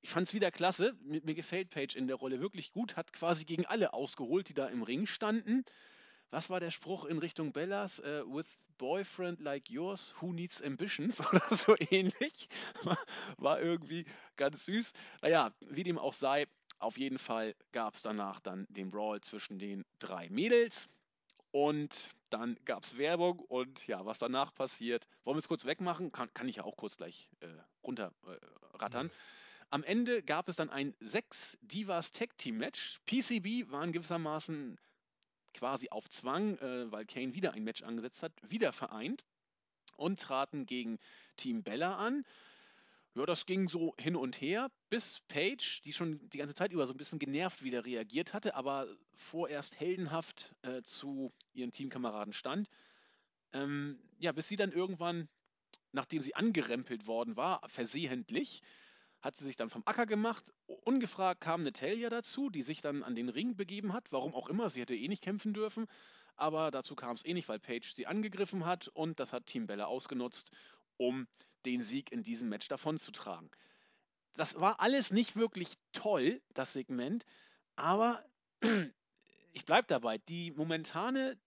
ich fand es wieder klasse, mir, mir, gefällt Paige in der Rolle wirklich gut, hat quasi gegen alle ausgeholt, die da im Ring standen. Was war der Spruch in Richtung Bellas? Uh, with boyfriend like yours, who needs ambitions? Oder so ähnlich. War irgendwie ganz süß. Naja, wie dem auch sei, auf jeden Fall gab es danach dann den Brawl zwischen den drei Mädels. Und dann gab es Werbung und ja, was danach passiert, wollen wir es kurz wegmachen? Kann, kann ich ja auch kurz gleich äh, runterrattern. Äh, Am Ende gab es dann ein sechs Divas Tag Team Match. PCB waren gewissermaßen quasi auf Zwang, äh, weil Kane wieder ein Match angesetzt hat, wieder vereint und traten gegen Team Bella an. Ja, das ging so hin und her, bis Paige, die schon die ganze Zeit über so ein bisschen genervt wieder reagiert hatte, aber vorerst heldenhaft äh, zu ihren Teamkameraden stand. Ähm, ja, bis sie dann irgendwann, nachdem sie angerempelt worden war, versehentlich, hat sie sich dann vom Acker gemacht. Ungefragt kam Natalia dazu, die sich dann an den Ring begeben hat. Warum auch immer, sie hätte eh nicht kämpfen dürfen. Aber dazu kam es eh nicht, weil Paige sie angegriffen hat und das hat Team Bella ausgenutzt, um den Sieg in diesem Match davonzutragen. Das war alles nicht wirklich toll, das Segment, aber ich bleibe dabei. Die momentane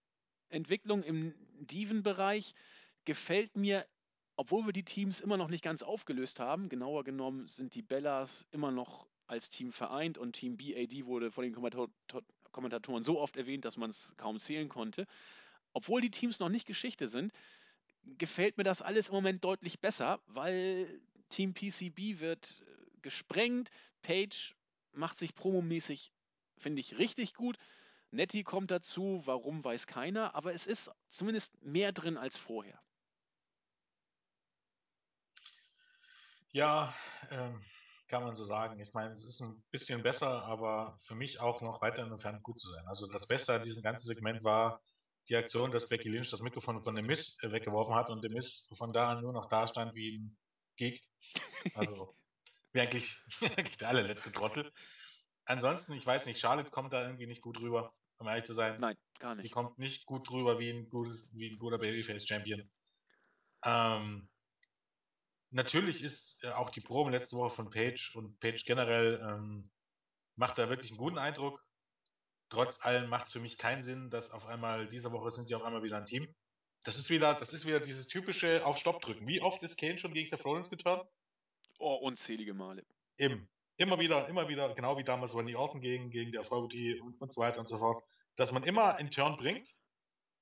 Entwicklung im Diven-Bereich gefällt mir, obwohl wir die Teams immer noch nicht ganz aufgelöst haben. Genauer genommen sind die Bellas immer noch als Team vereint und Team BAD wurde von den Kommentatoren so oft erwähnt, dass man es kaum zählen konnte. Obwohl die Teams noch nicht Geschichte sind, gefällt mir das alles im Moment deutlich besser, weil Team PCB wird äh, gesprengt. Page macht sich promomäßig, finde ich, richtig gut. Nettie kommt dazu, warum weiß keiner, aber es ist zumindest mehr drin als vorher. Ja, ähm, kann man so sagen. Ich meine, es ist ein bisschen besser, aber für mich auch noch weiter entfernt gut zu sein. Also das Beste an diesem ganzen Segment war, die Aktion, dass Becky Lynch das Mikrofon von dem Miss äh, weggeworfen hat und dem Miss von da an nur noch da stand wie ein Geek. Also, wie eigentlich, eigentlich der allerletzte Trottel. Ansonsten, ich weiß nicht, Charlotte kommt da irgendwie nicht gut rüber, um ehrlich zu sein. Nein, gar nicht. Sie kommt nicht gut rüber wie ein, gutes, wie ein guter Babyface-Champion. Ähm, natürlich ist äh, auch die Probe letzte Woche von Page und Page generell ähm, macht da wirklich einen guten Eindruck trotz allem macht es für mich keinen Sinn, dass auf einmal, diese Woche sind sie auf einmal wieder ein Team. Das ist wieder, das ist wieder dieses typische auf Stopp drücken. Wie oft ist Kane schon gegen Seth Rollins geturnt? Oh, unzählige Male. Eben. Immer wieder, immer wieder, genau wie damals Randy Orton gegen, gegen der Authority und, und so weiter und so fort. Dass man immer einen Turn bringt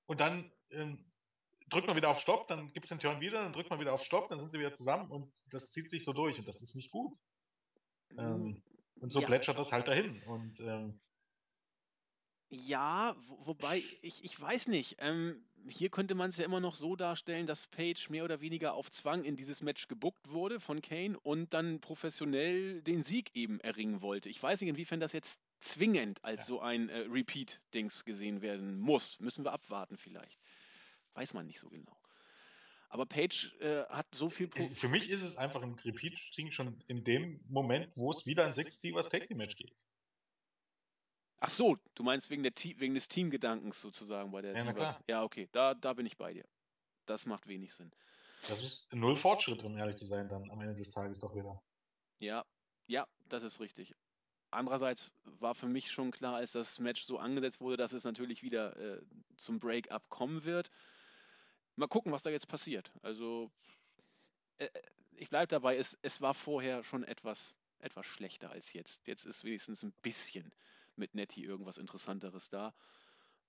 und dann ähm, drückt man wieder auf Stopp, dann gibt es den Turn wieder, dann drückt man wieder auf Stopp, dann sind sie wieder zusammen und das zieht sich so durch und das ist nicht gut. Ähm, und so ja. plätschert das halt dahin. Und ähm, ja, wo, wobei, ich, ich weiß nicht. Ähm, hier könnte man es ja immer noch so darstellen, dass Page mehr oder weniger auf Zwang in dieses Match gebuckt wurde von Kane und dann professionell den Sieg eben erringen wollte. Ich weiß nicht, inwiefern das jetzt zwingend als ja. so ein äh, Repeat-Dings gesehen werden muss. Müssen wir abwarten vielleicht. Weiß man nicht so genau. Aber Page äh, hat so viel. Pro Für mich ist es einfach ein Repeat-Ding schon in dem Moment, wo es wieder ein 6 Divas Tag Team Match geht. Ach so, du meinst wegen, der, wegen des Teamgedankens sozusagen bei der. Ja, na klar. Ja, okay, da, da bin ich bei dir. Das macht wenig Sinn. Das ist null Fortschritt, um ehrlich zu sein, dann am Ende des Tages doch wieder. Ja, ja, das ist richtig. Andererseits war für mich schon klar, als das Match so angesetzt wurde, dass es natürlich wieder äh, zum Break-up kommen wird. Mal gucken, was da jetzt passiert. Also, äh, ich bleibe dabei, es, es war vorher schon etwas, etwas schlechter als jetzt. Jetzt ist wenigstens ein bisschen mit Nettie irgendwas Interessanteres da.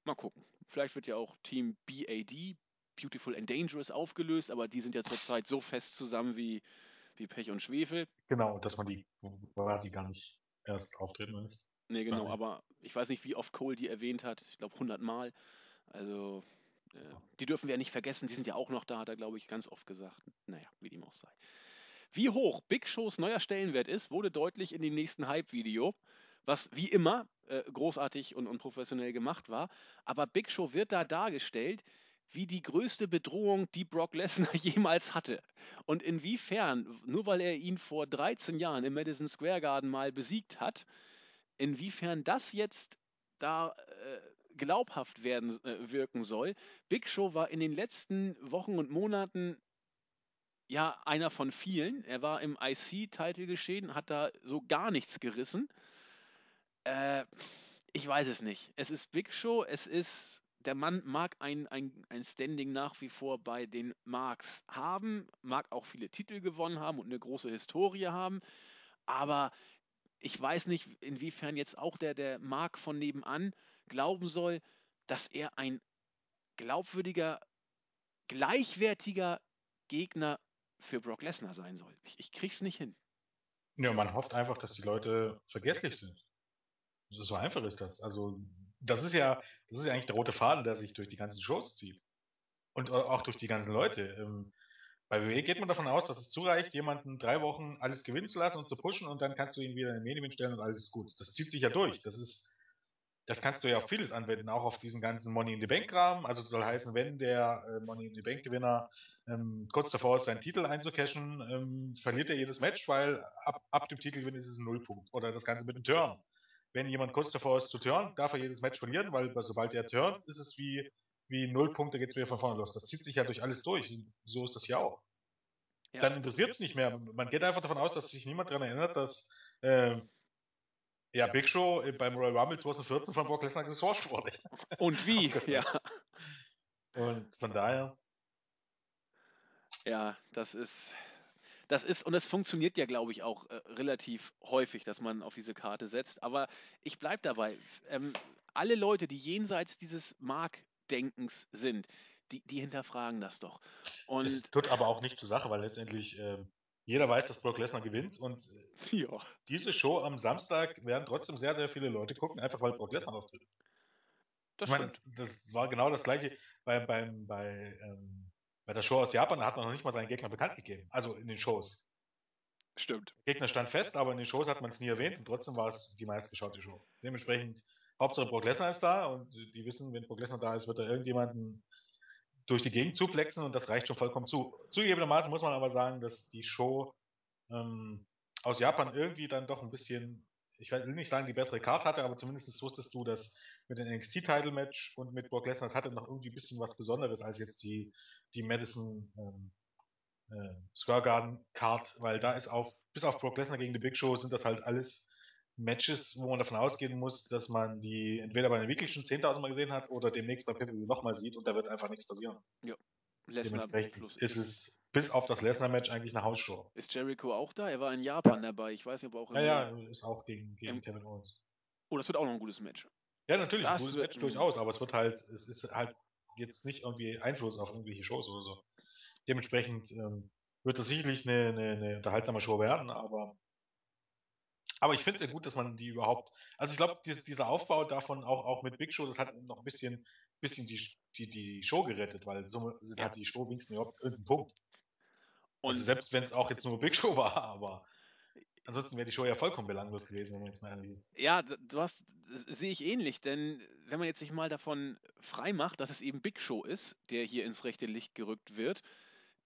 Mal gucken. Vielleicht wird ja auch Team BAD, Beautiful and Dangerous, aufgelöst, aber die sind ja zurzeit so fest zusammen wie, wie Pech und Schwefel. Genau, dass man die quasi gar nicht erst auftreten lässt. Nee, genau, quasi. aber ich weiß nicht, wie oft Cole die erwähnt hat. Ich glaube 100 Mal. Also, äh, die dürfen wir ja nicht vergessen, die sind ja auch noch da, hat er, glaube ich, ganz oft gesagt. Naja, wie dem auch sei. Wie hoch Big Shows neuer Stellenwert ist, wurde deutlich in dem nächsten Hype-Video, was wie immer äh, großartig und, und professionell gemacht war. Aber Big Show wird da dargestellt wie die größte Bedrohung, die Brock Lesnar jemals hatte. Und inwiefern, nur weil er ihn vor 13 Jahren im Madison Square Garden mal besiegt hat, inwiefern das jetzt da äh, glaubhaft werden äh, wirken soll. Big Show war in den letzten Wochen und Monaten ja einer von vielen. Er war im IC-Titel geschehen, hat da so gar nichts gerissen. Äh, ich weiß es nicht. Es ist Big Show, es ist der Mann mag ein, ein, ein Standing nach wie vor bei den Marks haben, mag auch viele Titel gewonnen haben und eine große Historie haben, aber ich weiß nicht, inwiefern jetzt auch der, der Mark von nebenan glauben soll, dass er ein glaubwürdiger, gleichwertiger Gegner für Brock Lesnar sein soll. Ich, ich krieg's nicht hin. Ja, man hofft einfach, dass die Leute vergesslich sind. So einfach ist das. Also, das ist ja, das ist ja eigentlich der rote Faden, der sich durch die ganzen Shows zieht. Und auch durch die ganzen Leute. Ähm, bei WWE geht man davon aus, dass es zureicht, jemanden drei Wochen alles gewinnen zu lassen und zu pushen und dann kannst du ihn wieder in den Medium stellen und alles ist gut. Das zieht sich ja durch. Das ist, das kannst du ja auf vieles anwenden, auch auf diesen ganzen Money in the Bank Rahmen. Also soll heißen, wenn der äh, Money in the Bank Gewinner ähm, kurz davor ist, seinen Titel einzucashen, ähm, verliert er jedes Match, weil ab, ab dem Titelgewinn ist es ein Nullpunkt. Oder das Ganze mit einem Turn wenn jemand kurz davor ist zu turnen, darf er jedes Match verlieren, weil sobald er turnt, ist es wie, wie null Punkte, geht es wieder von vorne los. Das zieht sich ja durch alles durch. So ist das ja auch. Ja. Dann interessiert es nicht mehr. Man geht einfach davon aus, dass sich niemand daran erinnert, dass äh, ja, Big Show beim Royal Rumble 2014 von Brock Lesnar gesquashed wurde. Und wie, ja. Und von daher. Ja, das ist, das ist, und es funktioniert ja, glaube ich, auch äh, relativ häufig, dass man auf diese Karte setzt. Aber ich bleibe dabei. Ähm, alle Leute, die jenseits dieses Markdenkens sind, die, die hinterfragen das doch. Und es tut aber auch nicht zur Sache, weil letztendlich äh, jeder weiß, dass Brock Lesnar gewinnt. Und äh, ja. diese Show am Samstag werden trotzdem sehr, sehr viele Leute gucken, einfach weil Brock Lesnar auftritt. Das ich meine, das, das, war genau das gleiche bei, beim, bei ähm, bei der Show aus Japan hat man noch nicht mal seinen Gegner bekannt gegeben. Also in den Shows. Stimmt. Der Gegner stand fest, aber in den Shows hat man es nie erwähnt und trotzdem war es die meistgeschaute Show. Dementsprechend, Hauptsache Brock Lesnar ist da und die wissen, wenn Brock Lesnar da ist, wird er irgendjemanden durch die Gegend zuplexen und das reicht schon vollkommen zu. Zugegebenermaßen muss man aber sagen, dass die Show ähm, aus Japan irgendwie dann doch ein bisschen ich will nicht sagen, die bessere Karte hatte, aber zumindest wusstest du, dass mit dem NXT-Title-Match und mit Brock Lesnar, das hatte noch irgendwie ein bisschen was Besonderes als jetzt die, die Madison ähm, äh, Square Garden Card, weil da ist auf, bis auf Brock Lesnar gegen die Big Show sind das halt alles Matches, wo man davon ausgehen muss, dass man die entweder bei den schon 10.000 Mal gesehen hat oder demnächst bei PPV nochmal sieht und da wird einfach nichts passieren. Ja. Lesnar Dementsprechend ist es bis auf das Lesnar-Match eigentlich eine Hausshow. Ist Jericho auch da? Er war in Japan ja. dabei. Ich weiß nicht, ob er auch in Ja, ja, ist auch gegen, gegen Kevin Owens. Oh, das wird auch noch ein gutes Match. Ja, natürlich, das gutes Match durchaus, aber es wird halt, es ist halt jetzt nicht irgendwie Einfluss auf irgendwelche Shows oder so. Dementsprechend ähm, wird das sicherlich eine, eine, eine unterhaltsame Show werden, aber aber ich finde es ja gut, dass man die überhaupt. Also ich glaube, dieser Aufbau davon auch, auch mit Big Show, das hat noch ein bisschen bisschen die, die, die Show gerettet, weil so hat die Show wenigstens überhaupt irgendeinen Punkt. Und also selbst wenn es auch jetzt nur Big Show war, aber ansonsten wäre die Show ja vollkommen belanglos gewesen, wenn man jetzt mal ehrlich ist. Ja, du hast, sehe ich ähnlich, denn wenn man jetzt sich mal davon frei macht, dass es eben Big Show ist, der hier ins rechte Licht gerückt wird,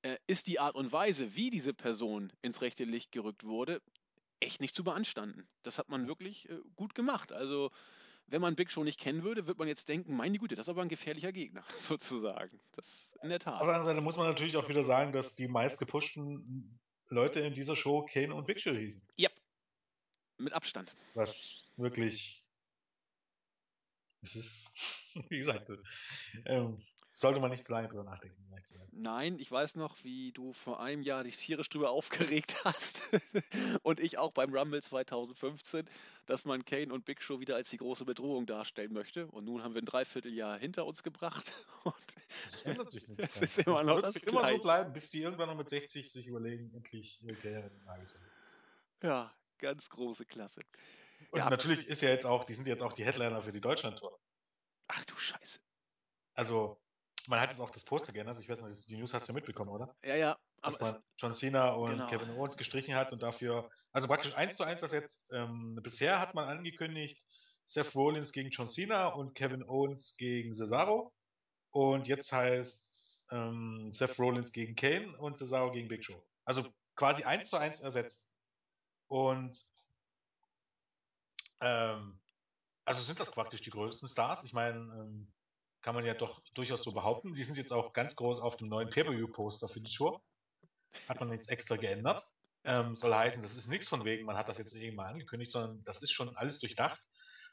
äh, ist die Art und Weise, wie diese Person ins rechte Licht gerückt wurde, echt nicht zu beanstanden. Das hat man wirklich äh, gut gemacht. Also wenn man Big Show nicht kennen würde, wird man jetzt denken, meine Güte, das ist aber ein gefährlicher Gegner, sozusagen. Das in der Tat. Auf der anderen Seite muss man natürlich auch wieder sagen, dass die meist gepushten Leute in dieser Show Kane und Big Show hießen. Yep. Mit Abstand. Was wirklich. Es ist, wie gesagt, ähm, sollte man nicht zu lange drüber nachdenken. Nein, ich weiß noch, wie du vor einem Jahr dich tierisch drüber aufgeregt hast und ich auch beim Rumble 2015, dass man Kane und Big Show wieder als die große Bedrohung darstellen möchte. Und nun haben wir ein Dreivierteljahr hinter uns gebracht. das ändert sich nichts. Das ist immer noch das, das immer so bleiben, bis die irgendwann noch mit 60 sich überlegen, endlich ihre Karriere in Nagel zu. Ja, ganz große Klasse. Und ja, natürlich ist ja jetzt auch, die sind jetzt auch die Headliner für die Deutschland-Tour. Ach du Scheiße. Also, man hat jetzt auch das Poster geändert. Ich weiß nicht, die News hast du ja mitbekommen, oder? Ja, ja. Dass man John Cena und genau. Kevin Owens gestrichen hat und dafür, also praktisch eins zu eins das jetzt, ähm, bisher hat man angekündigt, Seth Rollins gegen John Cena und Kevin Owens gegen Cesaro. Und jetzt heißt ähm, Seth Rollins gegen Kane und Cesaro gegen Big Show. Also quasi eins zu eins ersetzt. Und ähm, also sind das praktisch die größten Stars. Ich meine, ähm, kann man ja doch durchaus so behaupten. Die sind jetzt auch ganz groß auf dem neuen Pay-Per-View-Poster für die Show. Hat man jetzt extra geändert. Ähm, soll heißen, das ist nichts von wegen, man hat das jetzt irgendwann mal angekündigt, sondern das ist schon alles durchdacht.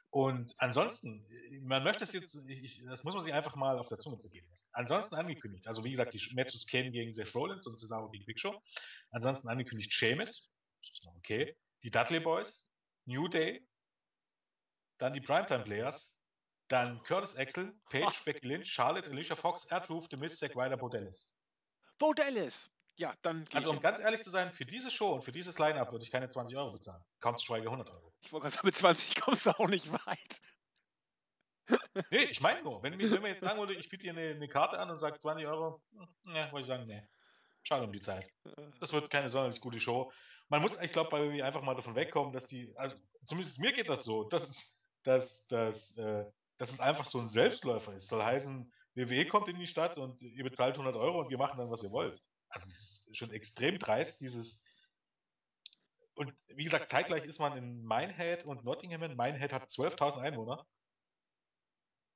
Und ansonsten, man möchte es jetzt, ich, das muss man sich einfach mal auf der Zunge zergehen lassen. Ansonsten angekündigt, also wie gesagt, die Matches kämen gegen Seth Rollins und Cesaro gegen Big Show. Ansonsten angekündigt Sheamus, okay. Die Dudley Boys, New Day, dann die Primetime Players, dann Curtis Axel, Paige, Becky Lynch, Charlotte, Alicia Fox, Erdroof, The Miz, Zack Ryder, Bo Dallas. Bo Dallas! Ja, dann Also um ganz ehrlich zu sein, für diese Show und für dieses Line-Up würde ich keine 20 Euro bezahlen. Kaum zu schweige 100 Euro. Ich wollte gerade sagen, mit 20 kommst du auch nicht weit. nee, ich meine nur, wenn, wenn mir jetzt sagen würde, ich biete dir eine, eine, Karte an und sage 20 Euro, ne, würde ich sagen, nee. Schade um die Zeit. Das wird keine sonderlich gute Show. Man muss, ich glaube, bei WWE einfach mal davon wegkommen, dass die, also zumindest mir geht das so, dass, dass, dass, äh, dass es einfach so ein Selbstläufer ist. Soll heißen, WWE kommt in die Stadt und ihr bezahlt 100 Euro und wir machen dann, was ihr wollt. Also es ist schon extrem dreist, dieses und wie gesagt, zeitgleich ist man in Minehead und Nottingham. Minehead hat 12.000 Einwohner.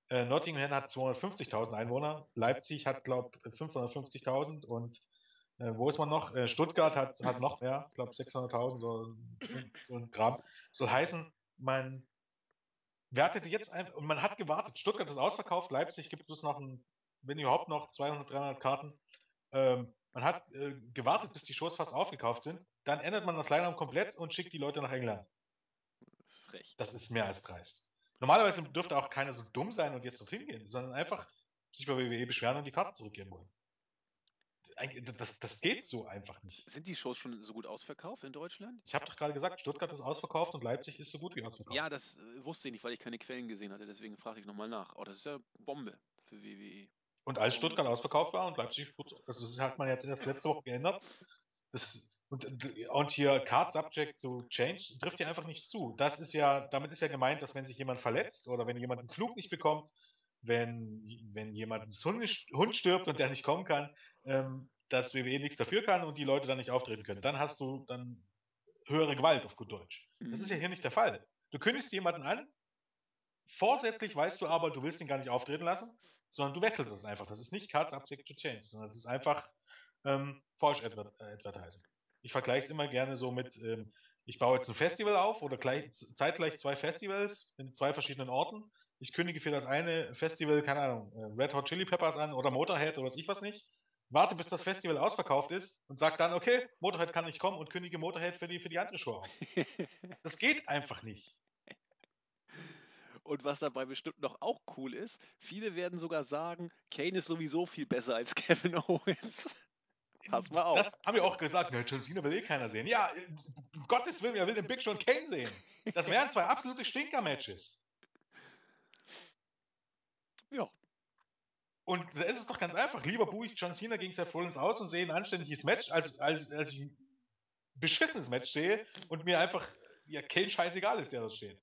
Äh, Nottingham hat 250.000 Einwohner. Leipzig hat, glaube ich, 550.000 und äh, wo ist man noch? Äh, Stuttgart hat, hat noch mehr, glaube 600.000 so, so ein Gramm. Soll heißen, man wertet jetzt ein und man hat gewartet. Stuttgart ist ausverkauft, Leipzig gibt es noch, ein, wenn überhaupt noch 200, 300 Karten. Ähm, man hat äh, gewartet, bis die Shows fast aufgekauft sind. Dann ändert man das Line-Up komplett und schickt die Leute nach England. Das ist frech. Das ist mehr als dreist. Normalerweise dürfte auch keiner so dumm sein und jetzt dorthin gehen, sondern einfach sich bei WWE beschweren und die Karten zurückgeben wollen. Das, das geht so einfach nicht. Sind die Shows schon so gut ausverkauft in Deutschland? Ich habe doch gerade gesagt, Stuttgart ist ausverkauft und Leipzig ist so gut wie ausverkauft. Ja, das äh, wusste ich nicht, weil ich keine Quellen gesehen hatte. Deswegen frage ich nochmal nach. Oh, das ist ja Bombe für WWE. Und als Stuttgart ausverkauft war und Leipzig, also das hat man jetzt erst letzte Woche geändert. Das, und, und hier Card Subject to Change trifft ja einfach nicht zu. Das ist ja, damit ist ja gemeint, dass wenn sich jemand verletzt oder wenn jemand einen Flug nicht bekommt, wenn, wenn jemand ein Hund stirbt und der nicht kommen kann, ähm, dass WWE nichts dafür kann und die Leute dann nicht auftreten können. Dann hast du dann höhere Gewalt auf gut Deutsch. Das ist ja mhm. hier nicht der Fall. Du kündigst jemanden an, vorsätzlich weißt du aber, du willst ihn gar nicht auftreten lassen, sondern du wechselst es einfach. Das ist nicht Cards Subject to Change, sondern das ist einfach ähm, Falsch Advertising. Ich vergleiche es immer gerne so mit, ähm, ich baue jetzt ein Festival auf oder gleich, zeitgleich zwei Festivals in zwei verschiedenen Orten. Ich kündige für das eine Festival, keine Ahnung, äh, Red Hot Chili Peppers an oder Motorhead oder was ich was nicht. Warte, bis das Festival ausverkauft ist und sag dann, okay, Motorhead kann nicht kommen und kündige Motorhead für die, für die andere Show auf. Das geht einfach nicht. Und was dabei bestimmt noch auch cool ist, viele werden sogar sagen, Kane ist sowieso viel besser als Kevin Owens. Pass mal auf. Das haben wir auch gesagt. Ja, John Cena will eh keiner sehen. Ja, um Gottes Willen, wer will den Big Show und Kane sehen? Das wären zwei absolute Stinker-Matches. Ja. Und da ist es doch ganz einfach. Lieber buche ich John Cena gegen Seth Rollins aus und sehe ein anständiges Match, als, als, als ich ein beschissenes Match sehe und mir einfach ja, Kane scheißegal ist, der da steht.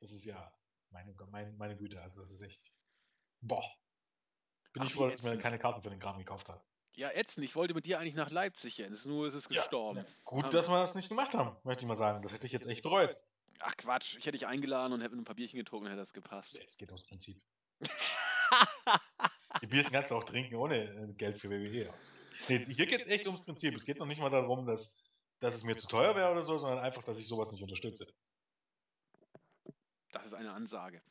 Das ist ja meine, meine, meine Güte. Also, das ist echt. Boah. Bin Ach, ich froh, dass ich mir keine Karten für den Kram gekauft habe. Ja, ätzend. Ich wollte mit dir eigentlich nach Leipzig, Jens. Nur ist es gestorben. Ja, gut, um, dass wir das nicht gemacht haben, möchte ich mal sagen. Das hätte ich jetzt echt bereut. Ach Quatsch, ich hätte dich eingeladen und hätte ein paar Bierchen getrunken, hätte das gepasst. Es geht ums Prinzip. Die Bierchen kannst du auch trinken, ohne äh, Geld für WWE aus. Nee, hier geht es echt ums Prinzip. Es geht noch nicht mal darum, dass, dass es mir zu teuer wäre oder so, sondern einfach, dass ich sowas nicht unterstütze. Das ist eine Ansage.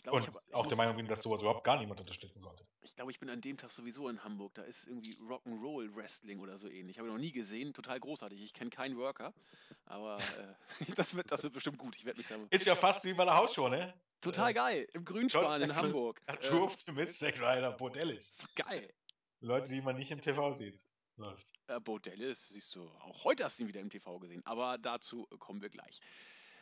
Ich glaub, und ich hab, auch der Meinung bin, dass sowas überhaupt gar niemand unterstützen sollte. Ich glaube, ich bin an dem Tag sowieso in Hamburg. Da ist irgendwie Rock'n'Roll Wrestling oder so ähnlich. Habe ich noch nie gesehen. Total großartig. Ich kenne keinen Worker. Aber äh, das, wird, das wird bestimmt gut. Ich mich da Ist ja fast wie bei der Hausshow, ne? Total äh, geil. Im Grünspan in Hamburg. True Optimist, Zack Ryder, Bordellis. Ist geil. Leute, die man nicht im TV sieht. Läuft. Äh, Bordellis siehst du. Auch heute hast du ihn wieder im TV gesehen. Aber dazu kommen wir gleich.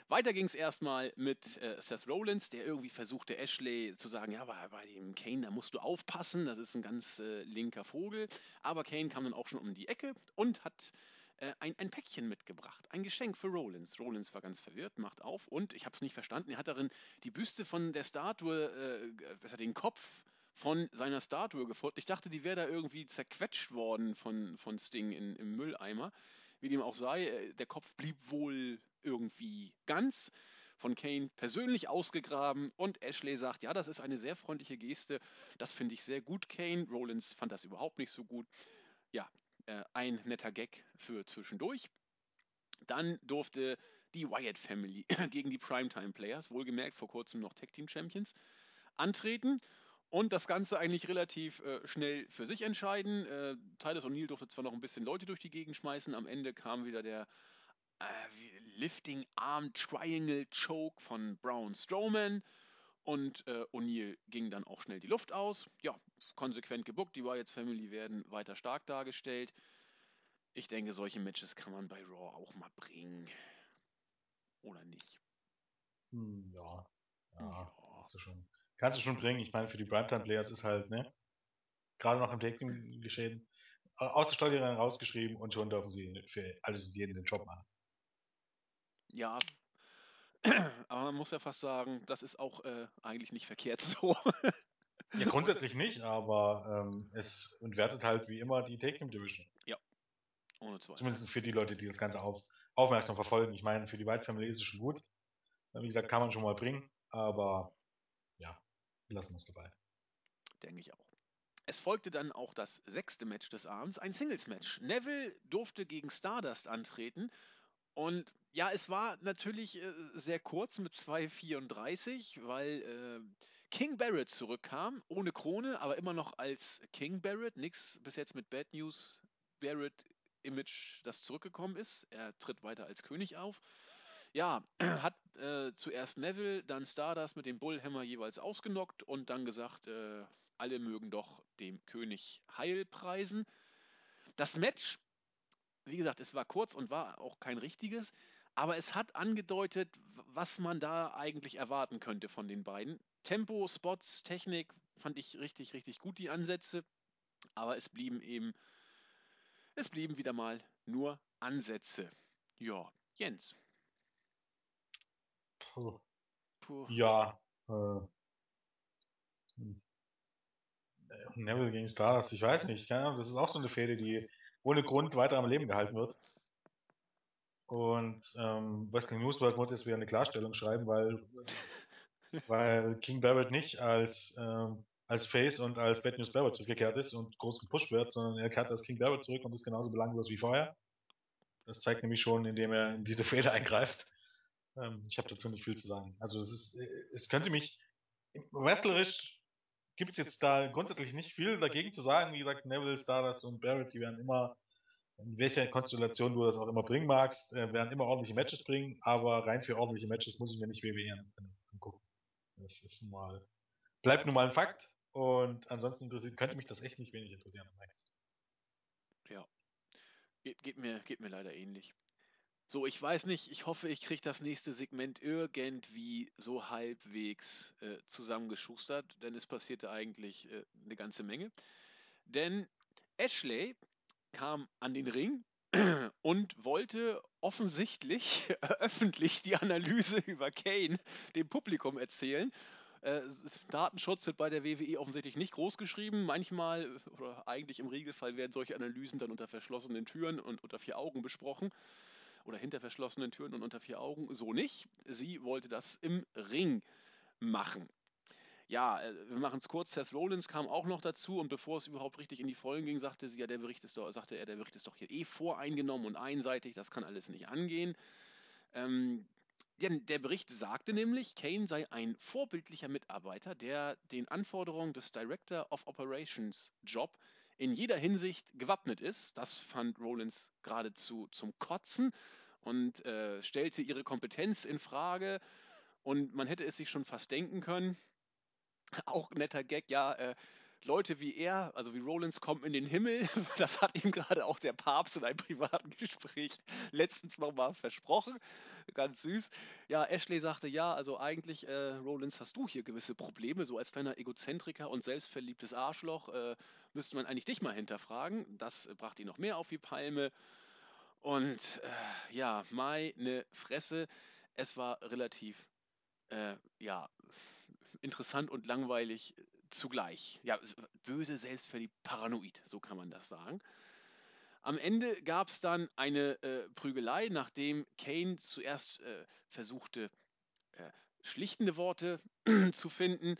Weiter ging es erstmal mit äh, Seth Rollins, der irgendwie versuchte, Ashley zu sagen, ja, bei, bei dem Kane, da musst du aufpassen, das ist ein ganz äh, linker Vogel. Aber Kane kam dann auch schon um die Ecke und hat äh, ein, ein Päckchen mitgebracht, ein Geschenk für Rollins. Rollins war ganz verwirrt, macht auf und, ich habe es nicht verstanden, er hat darin die Büste von der Statue, äh, besser den Kopf von seiner Statue gefunden. Ich dachte, die wäre da irgendwie zerquetscht worden von, von Sting in, im Mülleimer. Wie dem auch sei, äh, der Kopf blieb wohl irgendwie ganz von Kane persönlich ausgegraben und Ashley sagt, ja, das ist eine sehr freundliche Geste, das finde ich sehr gut, Kane. Rollins fand das überhaupt nicht so gut. Ja, äh, ein netter Gag für zwischendurch. Dann durfte die Wyatt Family gegen die Primetime Players, wohlgemerkt vor kurzem noch Tag Team Champions, antreten und das Ganze eigentlich relativ äh, schnell für sich entscheiden. Äh, Titus O'Neill durfte zwar noch ein bisschen Leute durch die Gegend schmeißen, am Ende kam wieder der äh, Lifting Arm Triangle Choke von Braun Strowman und äh, O'Neill ging dann auch schnell die Luft aus. Ja, konsequent gebuckt. Die Wyatt Family werden weiter stark dargestellt. Ich denke, solche Matches kann man bei Raw auch mal bringen. Oder nicht? Hm, ja. Ja, ja. Kannst, du schon, kannst du schon bringen. Ich meine, für die Primetime Players ist halt, ne? Gerade noch im Taking geschehen. Aus der Steuerung rausgeschrieben und schon dürfen sie für alles und jeden den Job machen. Ja, aber man muss ja fast sagen, das ist auch äh, eigentlich nicht verkehrt so. ja, grundsätzlich nicht, aber ähm, es entwertet halt wie immer die Take Division. Ja, ohne Zweifel. Zumindest für die Leute, die das Ganze auf, aufmerksam verfolgen. Ich meine, für die White Family ist es schon gut. Wie gesagt, kann man schon mal bringen, aber lassen wir es dabei. Denke ich auch. Es folgte dann auch das sechste Match des Abends, ein Singles-Match. Neville durfte gegen Stardust antreten und ja, es war natürlich äh, sehr kurz mit 2,34, weil äh, King Barrett zurückkam, ohne Krone, aber immer noch als King Barrett. Nix bis jetzt mit Bad News Barrett Image, das zurückgekommen ist. Er tritt weiter als König auf. Ja, hat äh, zuerst Neville, dann Stardust mit dem Bullhammer jeweils ausgenockt und dann gesagt, äh, alle mögen doch dem König Heil preisen. Das Match wie gesagt, es war kurz und war auch kein richtiges, aber es hat angedeutet, was man da eigentlich erwarten könnte von den beiden. Tempo, Spots, Technik fand ich richtig, richtig gut, die Ansätze, aber es blieben eben, es blieben wieder mal nur Ansätze. Ja, Jens. Puh. Puh. Ja, äh, hm. Neville gegen Stars, ich weiß nicht, das ist auch so eine Fehde, die ohne Grund weiter am Leben gehalten wird. Und ähm, Wrestling Newsworld muss jetzt wieder eine Klarstellung schreiben, weil, weil King Barrett nicht als, ähm, als Face und als Bad News Barrett zurückgekehrt ist und groß gepusht wird, sondern er kehrt als King Barrett zurück und ist genauso belanglos wie vorher. Das zeigt nämlich schon, indem er in diese Fehler eingreift. Ähm, ich habe dazu nicht viel zu sagen. Also es ist, es könnte mich wrestlerisch gibt es jetzt da grundsätzlich nicht viel dagegen zu sagen. Wie gesagt, Neville, Stardust und Barrett, die werden immer, in welcher Konstellation du das auch immer bringen magst, äh, werden immer ordentliche Matches bringen, aber rein für ordentliche Matches muss ich mir nicht WWE angucken. Das ist mal, bleibt nun mal ein Fakt und ansonsten interessiert, könnte mich das echt nicht wenig interessieren. Ja, geht, geht, mir, geht mir leider ähnlich. So, ich weiß nicht, ich hoffe, ich kriege das nächste Segment irgendwie so halbwegs äh, zusammengeschustert, denn es passierte eigentlich äh, eine ganze Menge. Denn Ashley kam an den Ring und wollte offensichtlich öffentlich die Analyse über Kane dem Publikum erzählen. Äh, Datenschutz wird bei der WWE offensichtlich nicht groß geschrieben. Manchmal oder eigentlich im Regelfall werden solche Analysen dann unter verschlossenen Türen und unter vier Augen besprochen oder hinter verschlossenen Türen und unter vier Augen. So nicht. Sie wollte das im Ring machen. Ja, äh, wir machen es kurz. Seth Rollins kam auch noch dazu und bevor es überhaupt richtig in die Vollen ging, sagte sie ja, der Bericht ist doch, sagte er, der Bericht ist doch hier eh voreingenommen und einseitig, das kann alles nicht angehen. Ähm, Ja, der Bericht sagte nämlich, Kane sei ein vorbildlicher Mitarbeiter, der den Anforderungen des Director of Operations Job in jeder Hinsicht gewappnet ist. Das fand Rollins geradezu zum Kotzen und äh, stellte ihre Kompetenz in Frage. Und man hätte es sich schon fast denken können. Auch netter Gag, ja, äh, Leute wie er, also wie Rollins, kommen in den Himmel. Das hat ihm gerade auch der Papst in einem privaten Gespräch letztens nochmal versprochen. Ganz süß. Ja, Ashley sagte, ja, also eigentlich, äh, Rollins, hast du hier gewisse Probleme, so als kleiner Egozentriker und selbstverliebtes Arschloch, äh, müsste man eigentlich dich mal hinterfragen. Das brachte ihn noch mehr auf die Palme. Und äh, ja, meine Fresse, es war relativ, äh, ja, interessant und langweilig zugleich. Ja, böse, selbstverliebt, paranoid, so kann man das sagen. Am Ende gab es dann eine äh, Prügelei, nachdem Kane zuerst äh, versuchte, äh, schlichtende Worte zu finden,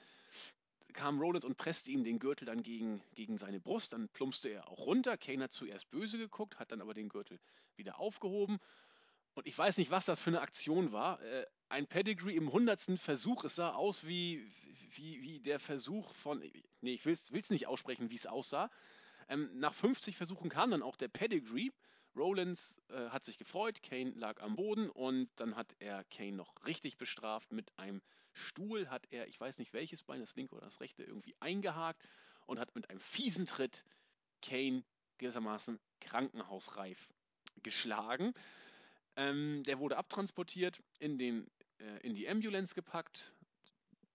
kam Rollins und presste ihm den Gürtel dann gegen, gegen seine Brust. Dann plumpste er auch runter. Kane hat zuerst böse geguckt, hat dann aber den Gürtel wieder aufgehoben. Und ich weiß nicht, was das für eine Aktion war. Äh, ein Pedigree im hundertsten Versuch. Es sah aus wie, wie, wie der Versuch von. Nee, ich will es nicht aussprechen, wie es aussah. Ähm, nach 50 Versuchen kam dann auch der Pedigree. Rollins äh, hat sich gefreut, Kane lag am Boden und dann hat er Kane noch richtig bestraft. Mit einem Stuhl hat er, ich weiß nicht welches Bein, das linke oder das rechte, irgendwie eingehakt und hat mit einem fiesen Tritt Kane gewissermaßen krankenhausreif geschlagen. Ähm, der wurde abtransportiert, in, den, äh, in die Ambulance gepackt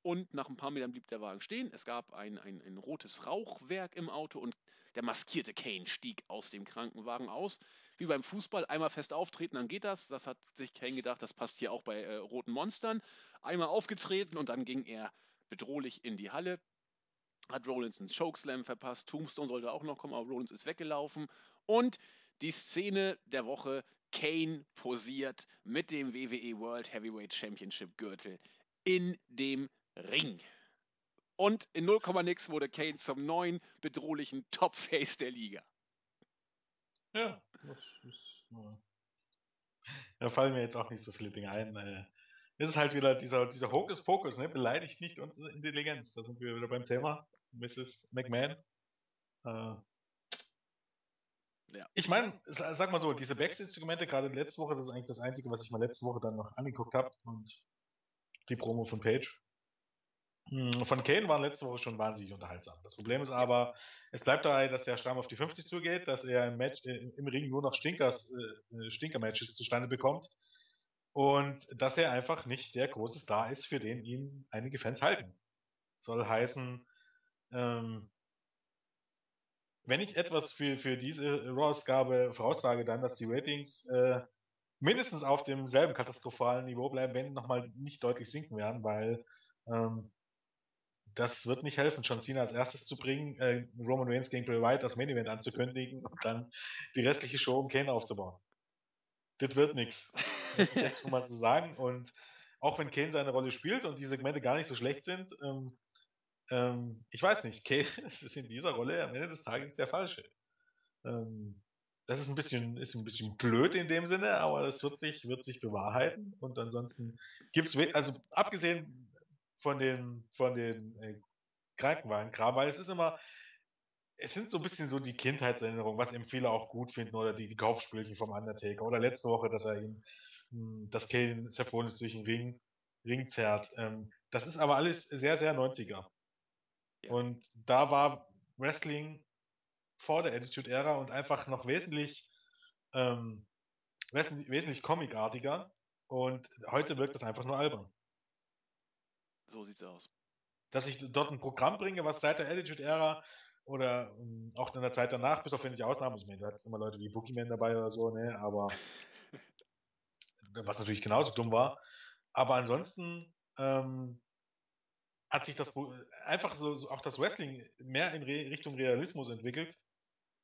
und nach ein paar Metern blieb der Wagen stehen. Es gab ein, ein, ein rotes Rauchwerk im Auto und der maskierte Kane stieg aus dem Krankenwagen aus. Wie beim Fußball, einmal fest auftreten, dann geht das. Das hat sich Kane gedacht, das passt hier auch bei äh, roten Monstern. Einmal aufgetreten und dann ging er bedrohlich in die Halle. Hat Rollins einen Chokeslam verpasst. Tombstone sollte auch noch kommen, aber Rollins ist weggelaufen. Und die Szene der Woche Kane posiert mit dem WWE World Heavyweight Championship Gürtel in dem Ring. Und in 0, nix wurde Kane zum neuen bedrohlichen Top-Face der Liga. Ja, das ist. Da fallen mir jetzt auch nicht so viele Dinge ein. Es ist halt wieder dieser, dieser Hokuspokus, ne? beleidigt nicht unsere Intelligenz. Da sind wir wieder beim Thema. Mrs. McMahon. Äh, ja. Ich meine, sag mal so, diese Backstage-Instrumente, gerade letzte Woche, das ist eigentlich das Einzige, was ich mal letzte Woche dann noch angeguckt habe. Und die Promo von Page. Hm, von Kane waren letzte Woche schon wahnsinnig unterhaltsam. Das Problem ist aber, es bleibt dabei, dass der Stamm auf die 50 zugeht, dass er im, Match, äh, im Ring nur noch Stinkers, äh, Stinker-Matches zustande bekommt und dass er einfach nicht der große Star ist, für den ihn einige Fans halten. Soll heißen, ähm, wenn ich etwas für, für diese Raw-Ausgabe voraussage, dann, dass die Ratings äh, mindestens auf demselben katastrophalen Niveau bleiben, wenn nochmal nicht deutlich sinken werden, weil ähm, das wird nicht helfen, John Cena als erstes zu bringen, äh, Roman Reigns gegen Bray Wyatt als Main Event anzukündigen und dann die restliche Show um Kane aufzubauen. Das wird nichts. Jetzt schon mal so sagen. Und auch wenn Kane seine Rolle spielt und die Segmente gar nicht so schlecht sind, ähm, ähm, ich weiß nicht, Kane ist in dieser Rolle am Ende des Tages der Falsche. Ähm, das ist ein bisschen, ist ein bisschen blöd in dem Sinne, aber das wird sich, wird sich bewahrheiten. Und ansonsten gibt es, also abgesehen von den, von den äh, Krankenwagen-Kram, weil es ist immer, es sind so ein bisschen so die Kindheitserinnerungen, was viele auch gut finden, oder die, die Kaufspielchen vom Undertaker. Oder letzte Woche, dass er ihn, hm, dass Kane Sephonis durch den Ring, Ring zerrt. Ähm, das ist aber alles sehr, sehr 90er. Ja. Und da war Wrestling vor der Attitude-Ära und einfach noch wesentlich, ähm, wesentlich, wesentlich comicartiger. Und heute wirkt das einfach nur albern. So sieht's aus. Dass ich dort ein Programm bringe, was seit der Attitude-Ära oder um, ähm, auch in der Zeit danach, bis auf wenige Ausnahmen, ich meine, du hattest immer Leute wie Boogeyman dabei oder so, ne, aber was natürlich genauso dumm war. Aber ansonsten ähm, hat sich das einfach so, so, auch das Wrestling mehr in Re Richtung Realismus entwickelt.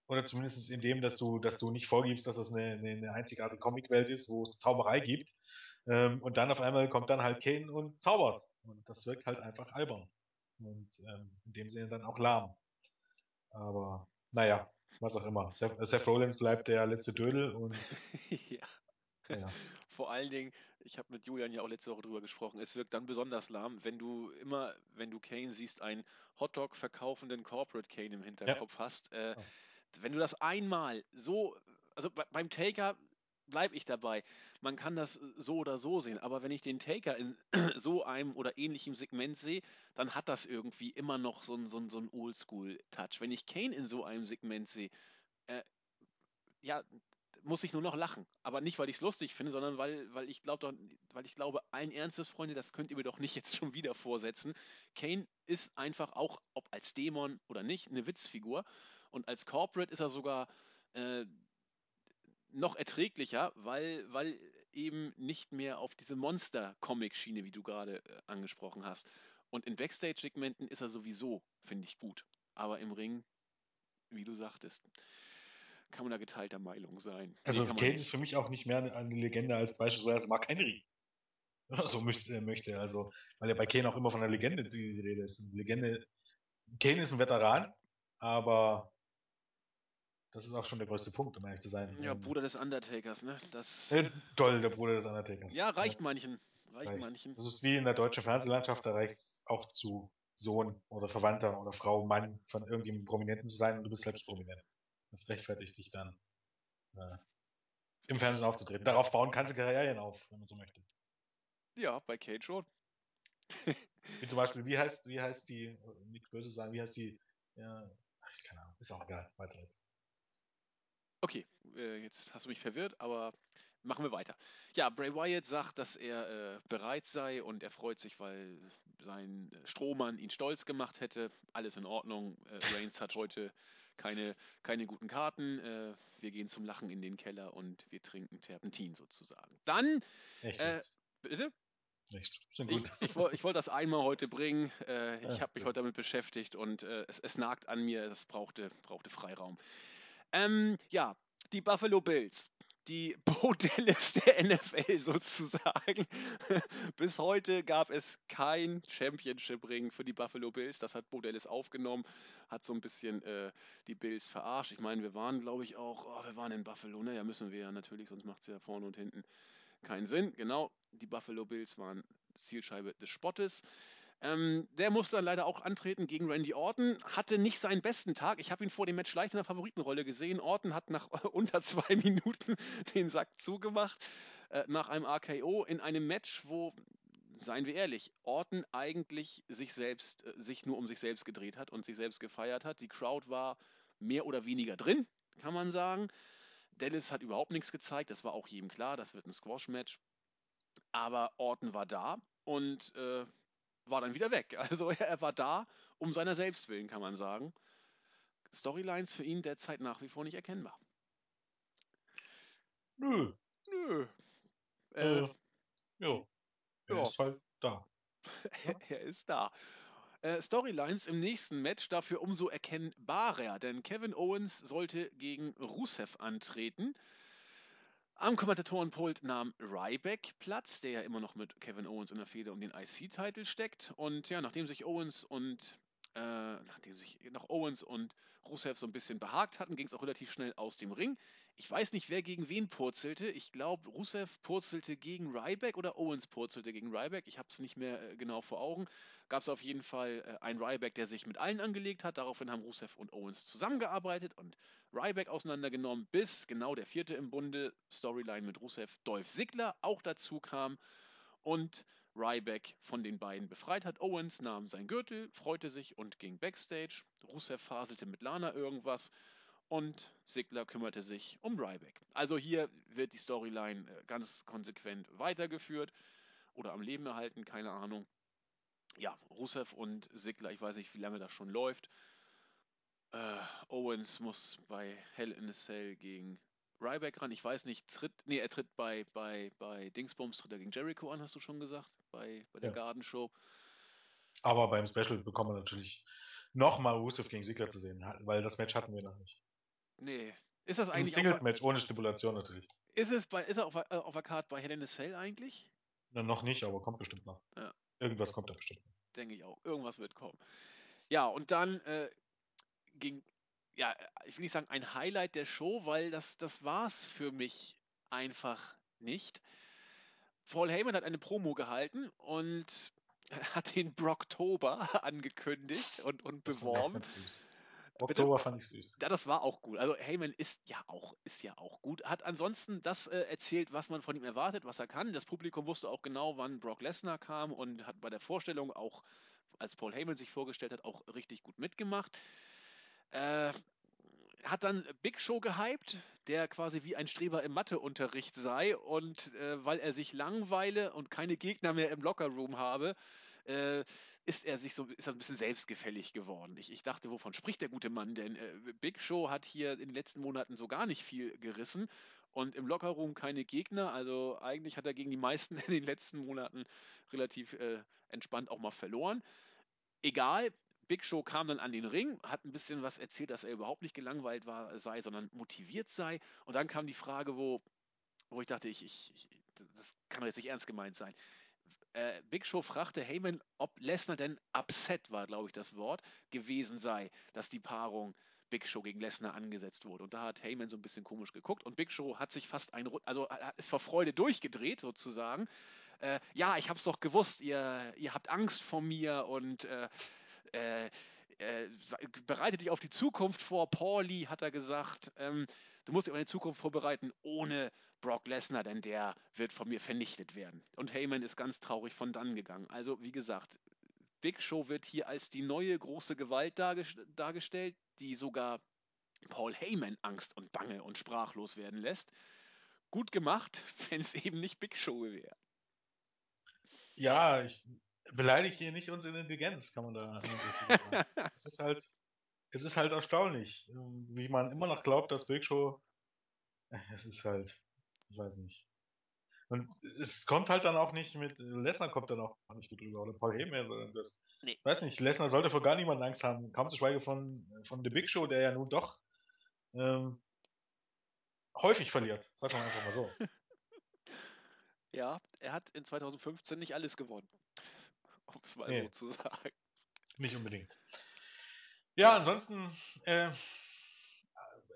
Oder zumindest in dem, dass du, dass du nicht vorgibst, dass das eine, eine, eine einzigartige Comicwelt ist, wo es Zauberei gibt. Ähm, und dann auf einmal kommt dann halt Kane und zaubert. Und das wirkt halt einfach albern. Und ähm, in dem Sinne dann auch lahm. Aber naja, was auch immer. Seth, Seth Rollins bleibt der letzte Dödel und ja. ja. Vor allen Dingen, ich habe mit Julian ja auch letzte Woche drüber gesprochen, es wirkt dann besonders lahm, wenn du immer, wenn du Kane siehst, einen Hotdog verkaufenden Corporate Kane im Hinterkopf ja. hast. Äh, oh. Wenn du das einmal so, also beim Taker bleibe ich dabei. Man kann das so oder so sehen, aber wenn ich den Taker in so einem oder ähnlichem Segment sehe, dann hat das irgendwie immer noch so einen so so ein Oldschool-Touch. Wenn ich Kane in so einem Segment sehe, äh, ja, muss ich nur noch lachen. Aber nicht, weil ich es lustig finde, sondern weil, weil ich glaube, weil ich glaube, allen Ernstes, Freunde, das könnt ihr mir doch nicht jetzt schon wieder vorsetzen. Kane ist einfach auch, ob als Dämon oder nicht, eine Witzfigur. Und als Corporate ist er sogar äh, noch erträglicher, weil, weil eben nicht mehr auf diese Monster-Comic-Schiene, wie du gerade äh, angesprochen hast. Und in Backstage-Segmenten ist er sowieso, finde ich, gut. Aber im Ring, wie du sagtest, kann man da geteilter Meinung sein. Also nee, Kane ist für mich auch nicht mehr eine Legende als beispielsweise Mark Henry. so müsste, möchte. Also, weil ja bei Kane auch immer von einer Legende die Rede ist. Eine Legende. Kane ist ein Veteran, aber das ist auch schon der größte Punkt, um ehrlich zu sein. Ja, ähm, Bruder des Undertakers, ne? Das äh, toll, der Bruder des Undertakers. Ja, reicht ja. manchen. Reicht, reicht manchen. Das ist wie in der deutschen Fernsehlandschaft, da reicht es auch zu Sohn oder Verwandter oder Frau, Mann von irgendjemandem Prominenten zu sein und du bist selbst prominent. Das rechtfertigt dich dann, äh, im Fernsehen aufzutreten. Darauf bauen kannst du Karrieren auf, wenn man so möchte. Ja, bei Kate schon. wie zum Beispiel, wie heißt, wie heißt die, nichts Böses sagen, wie heißt die, ja, ach, keine Ahnung, ist auch egal, weiter jetzt. Okay, äh, jetzt hast du mich verwirrt, aber machen wir weiter. Ja, Bray Wyatt sagt, dass er äh, bereit sei und er freut sich, weil sein Strohmann ihn stolz gemacht hätte. Alles in Ordnung. Äh, Reigns hat heute keine, keine guten Karten. Äh, wir gehen zum Lachen in den Keller und wir trinken Terpentin sozusagen. Dann. Echt? Äh, bitte? Nicht. Sind gut. Ich, ich, ich wollte das einmal heute bringen. Äh, ich habe mich heute damit beschäftigt und äh, es, es, nagt an mir. Es brauchte, brauchte Freiraum. Ähm, ja, die Buffalo Bills. Die Bo Dallas der NFL sozusagen. Bis heute gab es kein Championship-Ring für die Buffalo Bills. Das hat Bo Dallas aufgenommen, hat so ein bisschen äh, die Bills verarscht. Ich meine, wir waren, glaube ich, auch, oh, wir waren in Buffalo, ne? Ja, müssen wir ja natürlich, sonst macht es ja vorne und hinten keinen Sinn. Genau, die Buffalo Bills waren Zielscheibe des Spottes. Ähm, der musste dann leider auch antreten gegen Randy Orton, hatte nicht seinen besten Tag. Ich habe ihn vor dem Match leicht in der Favoritenrolle gesehen. Orton hat nach unter zwei Minuten den Sack zugemacht, äh, nach einem RKO in einem Match, wo, seien wir ehrlich, Orton eigentlich sich selbst, äh, sich nur um sich selbst gedreht hat und sich selbst gefeiert hat. Die Crowd war mehr oder weniger drin, kann man sagen. Dallas hat überhaupt nichts gezeigt, das war auch jedem klar, das wird ein Squash-Match. Aber Orton war da und äh, war dann wieder weg. Also er war da um seiner selbst willen, kann man sagen. Storylines für ihn derzeit nach wie vor nicht erkennbar. Nö. Nö. Äh, äh, jo. Er ja. ist halt da. er ist da. Äh, Storylines im nächsten Match dafür umso erkennbarer, denn Kevin Owens sollte gegen Rusev antreten. Am Kommentatorenpult nahm Ryback Platz, der ja immer noch mit Kevin Owens in der Fehde um den IC-Titel steckt. Und ja, nachdem sich Owens und äh, nachdem sich noch Owens und Rusev so ein bisschen behagt hatten, ging es auch relativ schnell aus dem Ring. Ich weiß nicht, wer gegen wen purzelte. Ich glaube, Rusev purzelte gegen Ryback oder Owens purzelte gegen Ryback. Ich habe es nicht mehr äh, genau vor Augen. Gab es auf jeden Fall äh, einen Ryback, der sich mit allen angelegt hat. Daraufhin haben Rusev und Owens zusammengearbeitet und Ryback auseinandergenommen, bis genau der vierte im Bunde, Storyline mit Rusev, Dolph Ziggler auch dazu kam. Und Ryback von den beiden befreit hat. Owens nahm sein Gürtel, freute sich und ging backstage. Rusev faselte mit Lana irgendwas und Sigler kümmerte sich um Ryback. Also hier wird die Storyline äh, ganz konsequent weitergeführt oder am Leben erhalten, keine Ahnung. Ja, Rusev und Sigler, ich weiß nicht, wie lange das schon läuft. Äh, Owens muss bei Hell in a Cell gegen Ryback ran. Ich weiß nicht, tritt, nee, er tritt bei, bei, bei Dingsbums, tritt er gegen Jericho an, hast du schon gesagt, bei, bei der ja. Garden Show. Aber beim Special bekommen wir natürlich nochmal Rusev gegen Sigler zu sehen, weil das Match hatten wir noch nicht. Nee. Ist das eigentlich. Ein Singles-Match ohne Stipulation natürlich. Ist es bei, ist er auf, äh, auf der Karte bei Hell in a Cell eigentlich? Na, noch nicht, aber kommt bestimmt noch. Ja. Irgendwas kommt da bestimmt noch. Denke ich auch. Irgendwas wird kommen. Ja, und dann äh, ging, ja, ich will nicht sagen ein Highlight der Show, weil das, das war es für mich einfach nicht. Paul Heyman hat eine Promo gehalten und hat den Brocktober angekündigt und, und beworben. Oktober fand ich süß. Ja, das war auch gut. Also Heyman ist ja auch, ist ja auch gut. Hat ansonsten das äh, erzählt, was man von ihm erwartet, was er kann. Das Publikum wusste auch genau, wann Brock Lesnar kam und hat bei der Vorstellung auch, als Paul Heyman sich vorgestellt hat, auch richtig gut mitgemacht. Äh, hat dann Big Show gehypt, der quasi wie ein Streber im Matheunterricht sei und äh, weil er sich langweile und keine Gegner mehr im Lockerroom habe, äh, ist er sich so ist er ein bisschen selbstgefällig geworden. Ich, ich dachte, wovon spricht der gute Mann? Denn äh, Big Show hat hier in den letzten Monaten so gar nicht viel gerissen und im Lockerroom keine Gegner. Also eigentlich hat er gegen die meisten in den letzten Monaten relativ äh, entspannt auch mal verloren. Egal, Big Show kam dann an den Ring, hat ein bisschen was erzählt, dass er überhaupt nicht gelangweilt war, sei, sondern motiviert sei. Und dann kam die Frage, wo, wo ich dachte, ich, ich, ich das kann doch jetzt nicht ernst gemeint sein äh, Big Show fragte Heyman, ob Lesnar denn upset war, glaube ich, das Wort, gewesen sei, dass die Paarung Big Show gegen Lesnar angesetzt wurde. Und da hat Heyman so ein bisschen komisch geguckt und Big Show hat sich fast ein, also ist vor Freude durchgedreht sozusagen. Äh, ja, ich hab's doch gewusst, ihr, ihr habt Angst vor mir und äh, äh, äh, bereite dich auf die Zukunft vor. Pauli hat er gesagt, ähm, du musst dich auf eine Zukunft vorbereiten ohne Brock Lesnar, denn der wird von mir vernichtet werden. Und Heyman ist ganz traurig von dann gegangen. Also wie gesagt, Big Show wird hier als die neue große Gewalt dargestellt, die sogar Paul Heyman Angst und Bange und sprachlos werden lässt. Gut gemacht, wenn es eben nicht Big Show wäre. Ja, ich beleidige hier nicht unsere Intelligenz, kann man da sagen. es ist halt, es ist halt erstaunlich, wie man immer noch glaubt, dass Big Show, äh, es ist halt, ich weiß nicht. Und es kommt halt dann auch nicht mit, Lesnar kommt dann auch nicht gut drüber, oder Paul Heyman, sondern das, nee. weiß nicht, Lesnar sollte vor gar niemanden Angst haben, kaum zu schweigen von, von The Big Show, der ja nun doch ähm, häufig verliert, sagen wir einfach mal so. Ja, er hat in 2015 nicht alles gewonnen um es mal nee. so zu sagen. Nicht unbedingt. Ja, ansonsten, äh,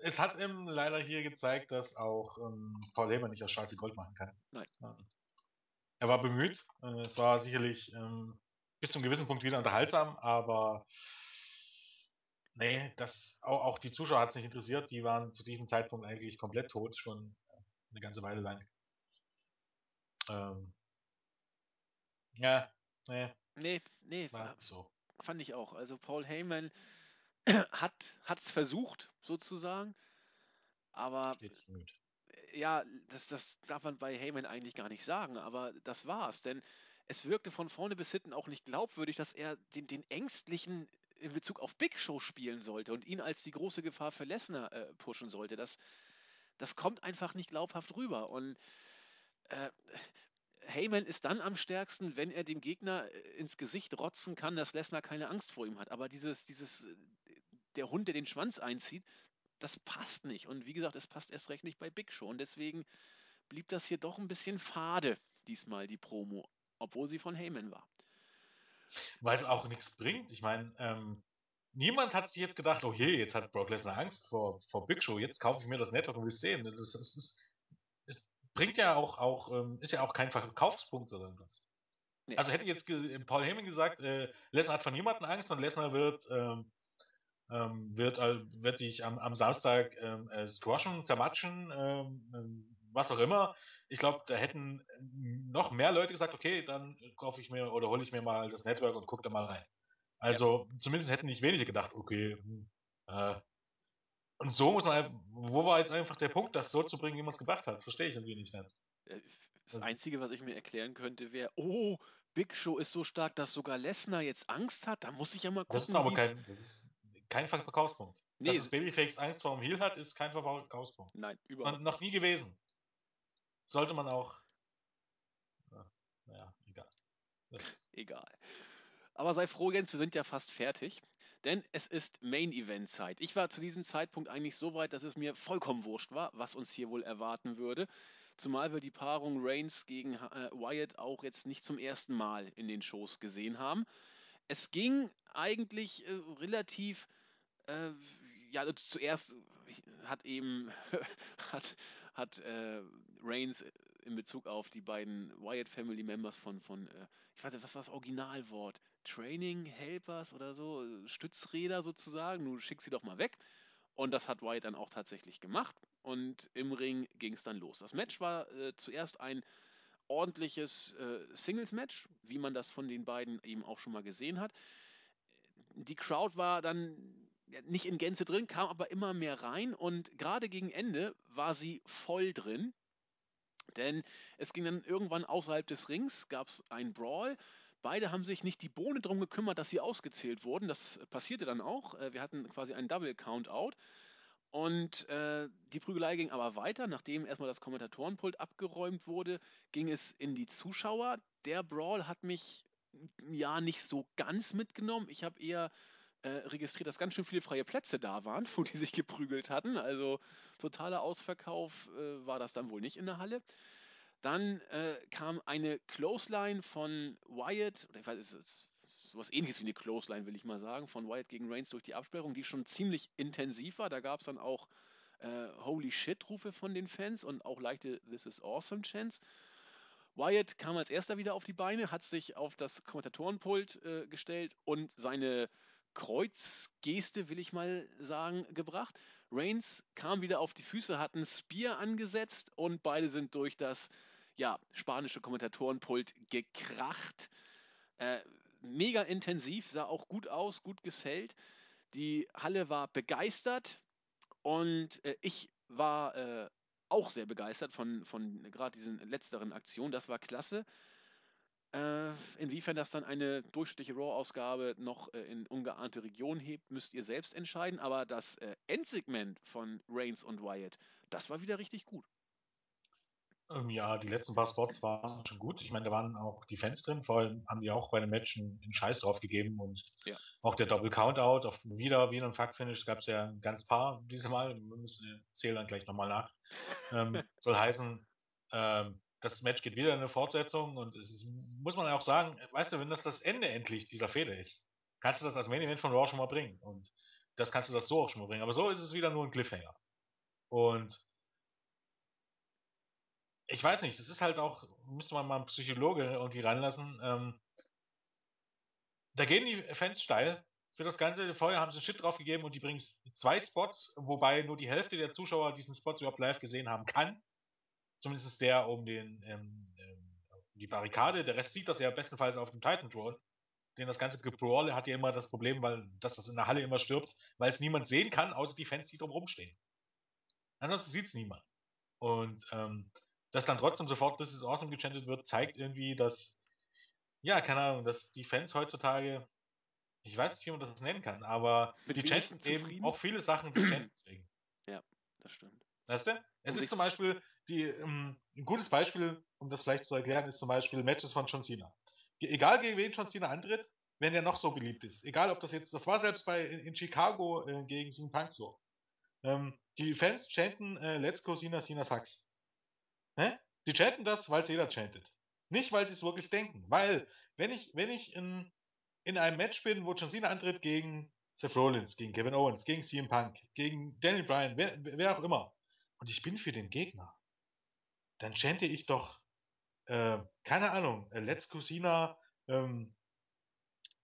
es hat ihm leider hier gezeigt, dass auch ähm, Paul Heyman nicht aus Scheiße Gold machen kann. Nein. Er war bemüht. Äh, es war sicherlich ähm, bis zu einem gewissen Punkt wieder unterhaltsam, aber nee, das, auch, auch die Zuschauer hat es nicht interessiert. Die waren zu diesem Zeitpunkt eigentlich komplett tot, schon eine ganze Weile lang. Ähm, ja, nee. Nee, nee, war so. fand ich auch. Also Paul Heyman hat es versucht, sozusagen, aber ja, das, das darf man bei Heyman eigentlich gar nicht sagen, aber das war's, denn es wirkte von vorne bis hinten auch nicht glaubwürdig, dass er den, den Ängstlichen in Bezug auf Big Show spielen sollte und ihn als die große Gefahr für Lesnar äh, pushen sollte. Das, das kommt einfach nicht glaubhaft rüber. Und äh, Heyman ist dann am stärksten, wenn er dem Gegner äh, ins Gesicht rotzen kann, dass Lesnar keine Angst vor ihm hat. Aber dieses, dieses, äh, der Hund, der den Schwanz einzieht, das passt nicht. Und wie gesagt, es passt erst recht nicht bei Big Show. Und deswegen blieb das hier doch ein bisschen fade, diesmal die Promo, obwohl sie von Heyman war. Weil es auch nichts bringt. Ich meine, ähm, niemand hat sich jetzt gedacht, oh je, jetzt hat Brock Lesnar Angst vor, vor Big Show, jetzt kaufe ich mir das Network und will sehen. Das, das, ist, bringt ja auch, auch ähm, ist ja auch kein Verkaufspunkt oder irgendwas. Nee. Also hätte jetzt Paul Heyman gesagt, äh, Lesnar hat von niemandem Angst und Lesnar wird, ähm, ähm, wird, äh, wird dich am, am Samstag ähm, äh, squashen, zermatschen, ähm, ähm, was auch immer. Ich glaube, da hätten noch mehr Leute gesagt, okay, dann kaufe ich mir oder hole ich mir mal das Network und gucke da mal rein. Also ja. zumindest hätten nicht wenige gedacht, okay, hm, äh, und so muss man, wo war jetzt einfach der Punkt, das so zu bringen, wie man es gebracht hat? Verstehe ich irgendwie nicht ganz. Äh, das Einzige, was ich mir erklären könnte, wäre, oh, Big Show ist so stark, dass sogar Lesnar jetzt Angst hat. Da muss ich ja mal gucken. Das ist aber kein, das ist kein Verkaufspunkt. Nee, dass das Babyface Angst vor dem Heel hat, ist kein Verkaufspunkt. Nein, überhaupt. Noch nie gewesen. Sollte man auch. Naja, egal. egal. Aber sei froh, Jens, wir sind ja fast fertig denn es ist Main-Event-Zeit. Ich war zu diesem Zeitpunkt eigentlich so weit, dass es mir vollkommen wurscht war, was uns hier wohl erwarten würde. Zumal wir die Paarung Reigns gegen äh, Wyatt auch jetzt nicht zum ersten Mal in den Shows gesehen haben. Es ging eigentlich äh, relativ, äh, ja, also zuerst hat eben hat, hat äh, Reigns in Bezug auf die beiden Wyatt Family Members von, von äh, ich weiß nicht, was war das Originalwort? Training Helpers oder so, Stützräder sozusagen. Du schickst sie doch mal weg. Und das hat Wyatt dann auch tatsächlich gemacht. Und im Ring ging es dann los. Das Match war äh, zuerst ein ordentliches äh, Singles-Match, wie man das von den beiden eben auch schon mal gesehen hat. Die Crowd war dann nicht in Gänze drin, kam aber immer mehr rein und gerade gegen Ende war sie voll drin. Denn es ging dann irgendwann außerhalb des Rings, gab es einen Brawl. Beide haben sich nicht die Bohne darum gekümmert, dass sie ausgezählt wurden. Das passierte dann auch. Äh, wir hatten quasi einen Double Countout. Und äh, die Prügelei ging aber weiter. Nachdem erstmal das Kommentatorenpult abgeräumt wurde, ging es in die Zuschauer. Der Brawl hat mich ja nicht so ganz mitgenommen. Ich habe eher äh, registriert, dass ganz schön viele freie Plätze da waren, wo die sich geprügelt hatten. Also totaler Ausverkauf äh, war das dann wohl nicht in der Halle. Dann äh, kam eine Clothesline von Wyatt, oder ich weiß, es ist sowas ähnliches wie eine Clothesline, will ich mal sagen, von Wyatt gegen Reigns durch die Absperrung, die schon ziemlich intensiv war. Da gab es dann auch äh, Holy Shit-Rufe von den Fans und auch leichte This is Awesome Chants. Wyatt kam als erster wieder auf die Beine, hat sich auf das Kommentatorenpult äh, gestellt und seine Kreuzgeste, will ich mal sagen, gebracht. Reigns kam wieder auf die Füße, hat einen Spear angesetzt und beide sind durch das ja, spanische Kommentatorenpult gekracht. Äh, mega intensiv, sah auch gut aus, gut gesellt. Die Halle war begeistert und äh, ich war äh, auch sehr begeistert von, von gerade diesen letzteren Aktionen. Das war klasse. Äh, inwiefern das dann eine durchschnittliche Raw-Ausgabe noch äh, in ungeahnte Regionen hebt, müsst ihr selbst entscheiden. Aber das äh, Endsegment von Reigns und Wyatt, das war wieder richtig gut. Ähm, ja, die letzten paar Spots waren schon gut. Ich meine, da waren auch die Fans drin. Vor allem haben die auch bei dem Match einen, einen Scheiß drauf gegeben und ja. auch der Double Countout auf wieder wieder ein Fuck-Finish gab es ja ein ganz paar diesmal. Wir müssen zählen dann gleich nochmal nach. ähm, soll heißen, ähm, das Match geht wieder in eine Fortsetzung und es ist, muss man auch sagen, weißt du, wenn das das Ende endlich dieser Fehde ist, kannst du das als Main Event von Raw schon mal bringen und das kannst du das so auch schon mal bringen. Aber so ist es wieder nur ein Cliffhanger. Und ich weiß nicht, das ist halt auch, müsste man mal einen Psychologe irgendwie ranlassen. Ähm, da gehen die Fans steil für das Ganze. Vorher haben sie Shit drauf gegeben und die bringen zwei Spots, wobei nur die Hälfte der Zuschauer diesen Spots überhaupt live gesehen haben kann. Zumindest der um den ähm, ähm, die Barrikade. Der Rest sieht das ja bestenfalls auf dem Titan Throne. Denn das ganze Gebrawl hat ja immer das Problem, weil dass das in der Halle immer stirbt, weil es niemand sehen kann, außer die Fans, die drumherum stehen. Ansonsten sieht es niemand. Und ähm, dass dann trotzdem sofort This is Awesome gechantet wird, zeigt irgendwie, dass, ja, keine Ahnung, dass die Fans heutzutage, ich weiß nicht, wie man das nennen kann, aber Mit die chanten eben auch viele Sachen des Chantens wegen. Ja, das stimmt. Weißt du? Es ist zum Beispiel die, um, ähm, ein gutes Beispiel, um das vielleicht zu erklären, ist zum Beispiel Matches von John Cena. Egal gegen wen John Cena antritt, wenn er noch so beliebt ist. Egal ob das jetzt, das war selbst bei in, in Chicago äh, gegen CM Punk so. Ähm, die Fans chanten äh, Let's Go Cena, Cena sucks. Ne? Die chanten das, weil es jeder chantet. Nicht, weil sie es wirklich denken. Weil, wenn ich, wenn ich in, in einem Match bin, wo John Cena antritt gegen Seth Rollins, gegen Kevin Owens, gegen CM Punk, gegen Daniel Bryan, wer, wer auch immer, und ich bin für den Gegner, dann chante ich doch, äh, keine Ahnung, äh, Let's Go Cena, ähm,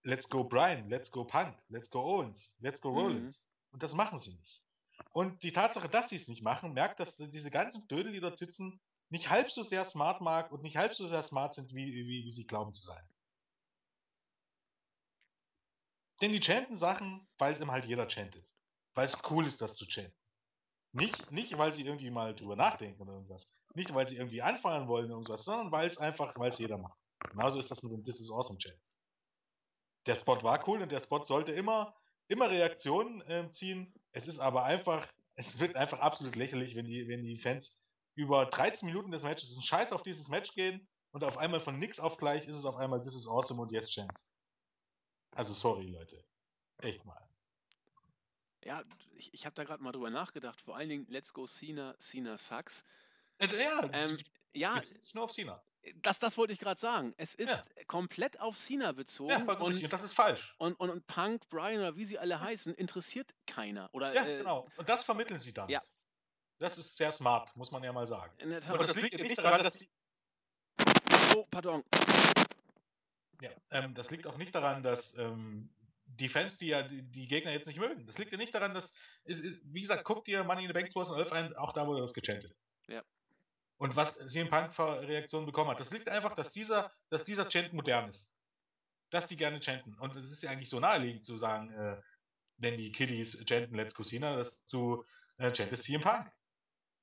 Let's Go Brian, Let's Go Punk, Let's Go Owens, Let's Go Rollins. Mhm. Und das machen sie nicht. Und die Tatsache, dass sie es nicht machen, merkt, dass diese ganzen Dödel, die dort sitzen, nicht halb so sehr smart mag und nicht halb so sehr smart sind, wie, wie, wie sie glauben zu sein. Denn die chanten Sachen, weil es immer halt jeder chantet. Weil es cool ist, das zu chanten. Nicht, nicht, weil sie irgendwie mal drüber nachdenken oder irgendwas. Nicht, weil sie irgendwie anfeuern wollen oder irgendwas, sondern weil es einfach, weil es jeder macht. Genauso ist das mit dem This is Awesome Chats. Der Spot war cool und der Spot sollte immer, immer Reaktionen äh, ziehen. Es ist aber einfach, es wird einfach absolut lächerlich, wenn die, wenn die Fans über 13 Minuten des Matches einen Scheiß auf dieses Match gehen und auf einmal von nix auf gleich ist es auf einmal This is Awesome und jetzt Chance. Also sorry, Leute. Echt mal. Ja, ich, ich habe da gerade mal drüber nachgedacht. Vor allen Dingen Let's Go Cena, Cena sucks. Äh, ja, ähm, ja ist nur auf Cena. Das, das wollte ich gerade sagen. Es ist ja. komplett auf Cena bezogen. Ja, und, und das ist falsch. Und, und, und, Punk, Brian oder wie sie alle heißen, interessiert keiner. Oder, ja, äh, genau. Und das vermitteln sie dann. Ja. Das ist sehr smart, muss man ja mal sagen. In der Tat. Und das liegt nicht daran, dass sie. Oh, pardon. Ja, ähm, das liegt auch nicht daran, dass ähm, die Fans, die ja die, die, Gegner jetzt nicht mögen. Das liegt ja nicht daran, dass, ist, ist, wie gesagt, guckt ihr Money in the Bank 2011 ein, auch da wurde das gechantet. Ja. Und was CM Punk Reaktionen bekommen hat, das liegt einfach, dass dieser, dass dieser Chant modern ist. Dass die gerne chanten. Und es ist ja eigentlich so naheliegend zu sagen, äh, wenn die Kiddies chanten Let's Cosina, dass du äh, chantest CM Punk.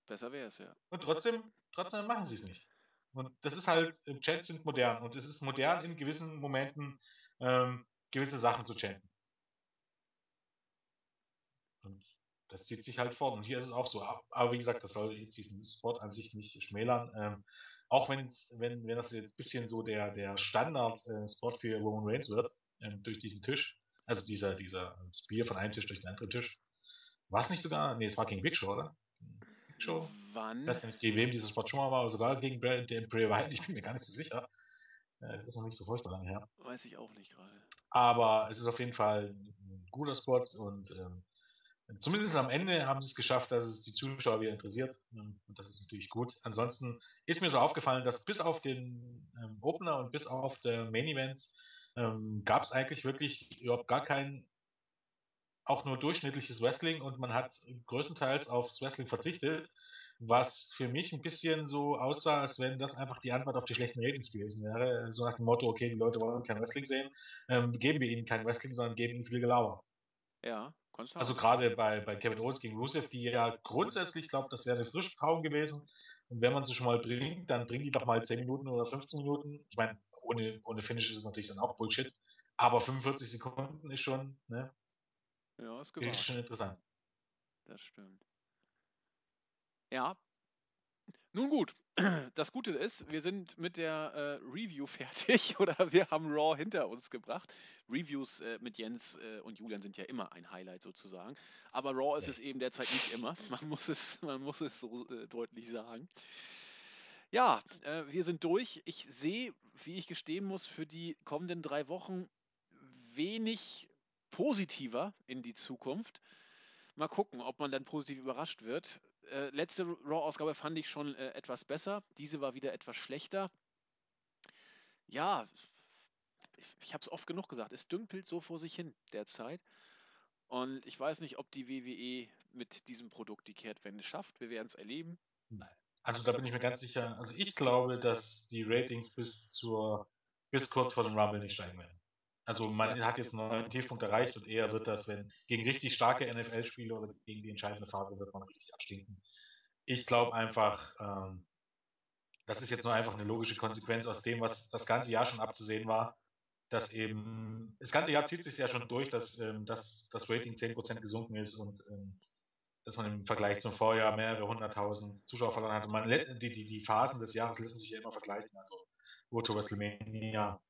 Besser wäre es, ja. Und trotzdem, trotzdem machen sie es nicht. Und das ist halt, äh, Chants sind modern. Und es ist modern in gewissen Momenten ähm, gewisse Sachen zu chanten. Und das zieht sich halt fort. Und hier ist es auch so. Aber wie gesagt, das soll jetzt diesen Spot an sich nicht schmälern. Ähm, auch wenn's, wenn, wenn das jetzt ein bisschen so der, der Standard-Spot äh, für Roman Reigns wird, ähm, durch diesen Tisch, also dieser, dieser Spear von einem Tisch durch den anderen Tisch. War es nicht sogar? Nee, es war gegen Big Show, oder? Show? Wann? Ich weiß nicht, gegen wem dieser Spot schon mal war, aber sogar gegen Bray, Bray Wyatt. Ich bin mir gar nicht so sicher. Es ist noch nicht so furchtbar lange her. Weiß ich auch nicht gerade. Aber es ist auf jeden Fall ein guter Spot und ähm, Zumindest am Ende haben sie es geschafft, dass es die Zuschauer wieder interessiert. Und das ist natürlich gut. Ansonsten ist mir so aufgefallen, dass bis auf den ähm, Opener und bis auf der Main Events ähm, gab es eigentlich wirklich überhaupt gar kein auch nur durchschnittliches Wrestling und man hat größtenteils aufs Wrestling verzichtet, was für mich ein bisschen so aussah, als wenn das einfach die Antwort auf die schlechten Ratings gewesen wäre. So nach dem Motto, okay, die Leute wollen kein Wrestling sehen, ähm, geben wir ihnen kein Wrestling, sondern geben ihnen viel Gelauer. Ja, also gerade bei, bei Kevin Owens gegen Rusev, die ja grundsätzlich, ich glaube, das wäre eine Frischpaum gewesen. Und wenn man sie schon mal bringt, dann bringt die doch mal 10 Minuten oder 15 Minuten. Ich meine, ohne, ohne Finish ist es natürlich dann auch Bullshit. Aber 45 Sekunden ist schon, ne? Ja, ist, ist schon interessant. Das stimmt. Ja. Nun gut, das Gute ist, wir sind mit der äh, Review fertig oder wir haben Raw hinter uns gebracht. Reviews äh, mit Jens äh, und Julian sind ja immer ein Highlight sozusagen. Aber Raw ist es eben derzeit nicht immer. Man muss es, man muss es so äh, deutlich sagen. Ja, äh, wir sind durch. Ich sehe, wie ich gestehen muss, für die kommenden drei Wochen wenig positiver in die Zukunft. Mal gucken, ob man dann positiv überrascht wird. Äh, letzte Raw-Ausgabe fand ich schon äh, etwas besser. Diese war wieder etwas schlechter. Ja, ich, ich habe es oft genug gesagt. Es dümpelt so vor sich hin derzeit. Und ich weiß nicht, ob die WWE mit diesem Produkt die Kehrtwende schafft. Wir werden es erleben. Nein. Also da bin ich mir ganz sicher. Also ich glaube, dass die Ratings bis zur bis kurz vor dem Rumble nicht steigen werden. Also man hat jetzt einen neuen Tiefpunkt erreicht und eher wird das, wenn gegen richtig starke NFL-Spiele oder gegen die entscheidende Phase wird man richtig abstinken. Ich glaube einfach, ähm, das ist jetzt nur einfach eine logische Konsequenz aus dem, was das ganze Jahr schon abzusehen war, dass eben, das ganze Jahr zieht sich ja schon durch, dass, ähm, dass das Rating 10% gesunken ist und ähm, dass man im Vergleich zum Vorjahr mehrere hunderttausend Zuschauer verloren hat. Und man, die, die, die Phasen des Jahres lassen sich ja immer vergleichen. Also Road to WrestleMania,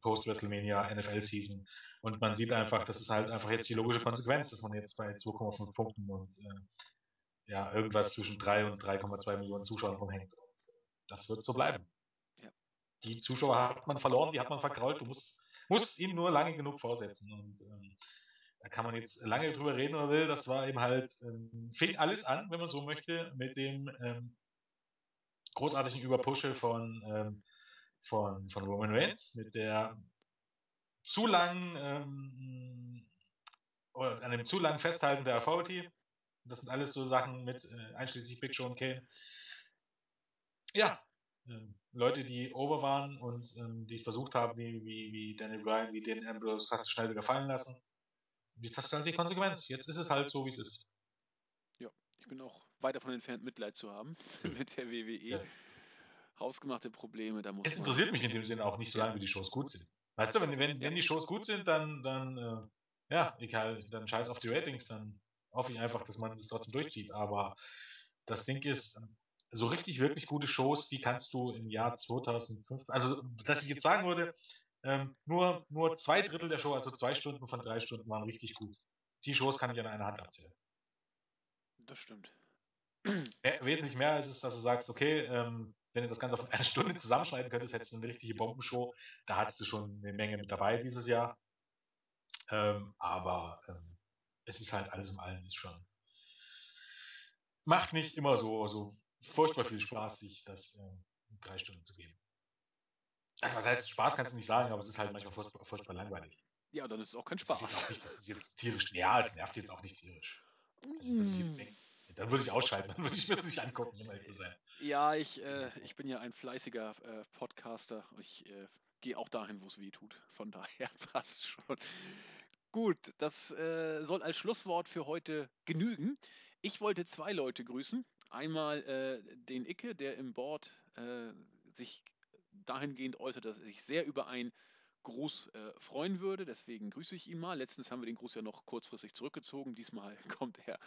Post-WrestleMania, NFL-Season. Und man sieht einfach, das ist halt einfach jetzt die logische Konsequenz, dass man jetzt bei 2,5 Punkten und äh, ja, irgendwas zwischen 3 und 3,2 Millionen Zuschauern rumhängt. Und das wird so bleiben. Ja. Die Zuschauer hat man verloren, die hat man verkrault. Du musst, musst ihn nur lange genug vorsetzen. Und ähm, da kann man jetzt lange drüber reden oder will. Das war eben halt, ähm, fing alles an, wenn man so möchte, mit dem ähm, großartigen Überpusche von ähm, von, von Roman Reigns mit der zu langen ähm, oder an dem zu langen Festhalten der Authority. Das sind alles so Sachen mit, äh, einschließlich Big Show und Kane. Ja, äh, Leute, die over waren und ähm, die es versucht haben, wie, wie, wie Daniel Bryan, wie den Ambrose, hast du schnell wieder fallen lassen. Jetzt hast du halt die Konsequenz. Jetzt ist es halt so, wie es ist. Ja, ich bin auch weiter davon entfernt, Mitleid zu haben mit der WWE. Ja hausgemachte Probleme. Da muss es interessiert mich in dem Sinne auch nicht so lange, wie die Shows gut sind. Weißt du, wenn, wenn, wenn die Shows gut sind, dann, dann äh, ja, egal, dann scheiß auf die Ratings, dann hoffe ich einfach, dass man das trotzdem durchzieht. Aber das Ding ist, so richtig, wirklich gute Shows, die kannst du im Jahr 2015, also, dass ich jetzt sagen würde, ähm, nur, nur zwei Drittel der Show, also zwei Stunden von drei Stunden, waren richtig gut. Die Shows kann ich an einer Hand abzählen. Das stimmt. Wesentlich mehr ist es, dass du sagst, okay, ähm, wenn du das Ganze auf eine Stunde zusammenschneiden könntest, hättest du eine richtige Bombenshow. Da hattest du schon eine Menge mit dabei dieses Jahr. Ähm, aber ähm, es ist halt alles im Allen ist schon. macht nicht immer so, so furchtbar viel Spaß, sich das äh, in drei Stunden zu geben. Also was heißt, Spaß kannst du nicht sagen, aber es ist halt manchmal furchtbar, furchtbar langweilig. Ja, dann ist es auch kein Spaß. Das ist, nicht, das ist jetzt tierisch. Ja, es nervt jetzt auch nicht tierisch. Also, dass ich jetzt dann würde ich ausschalten, dann würde ich mir das nicht angucken, um ehrlich zu sein. Ja, ich, äh, ich bin ja ein fleißiger äh, Podcaster. Ich äh, gehe auch dahin, wo es weh tut. Von daher passt schon. Gut, das äh, soll als Schlusswort für heute genügen. Ich wollte zwei Leute grüßen. Einmal äh, den Icke, der im Board äh, sich dahingehend äußert, dass er sich sehr über ein Gruß äh, freuen würde. Deswegen grüße ich ihn mal. Letztens haben wir den Gruß ja noch kurzfristig zurückgezogen. Diesmal kommt er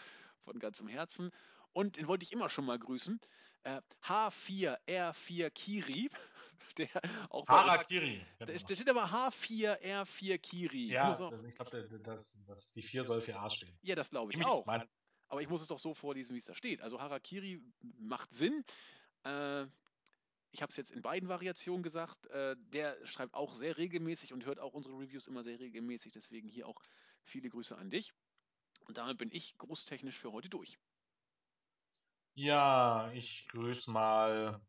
von ganzem Herzen. Und den wollte ich immer schon mal grüßen. Äh, H4R4 Kiri. Der auch Harakiri. Da genau. steht aber H4R4 Kiri. Ja, ich, auch, ich glaube, das, das, die 4 soll für A stehen. Ja, das glaube ich Ziemlich auch. Aber ich muss es doch so vorlesen, wie es da steht. Also Harakiri macht Sinn. Äh, ich habe es jetzt in beiden Variationen gesagt. Äh, der schreibt auch sehr regelmäßig und hört auch unsere Reviews immer sehr regelmäßig. Deswegen hier auch viele Grüße an dich. Und damit bin ich großtechnisch für heute durch. Ja, ich grüße mal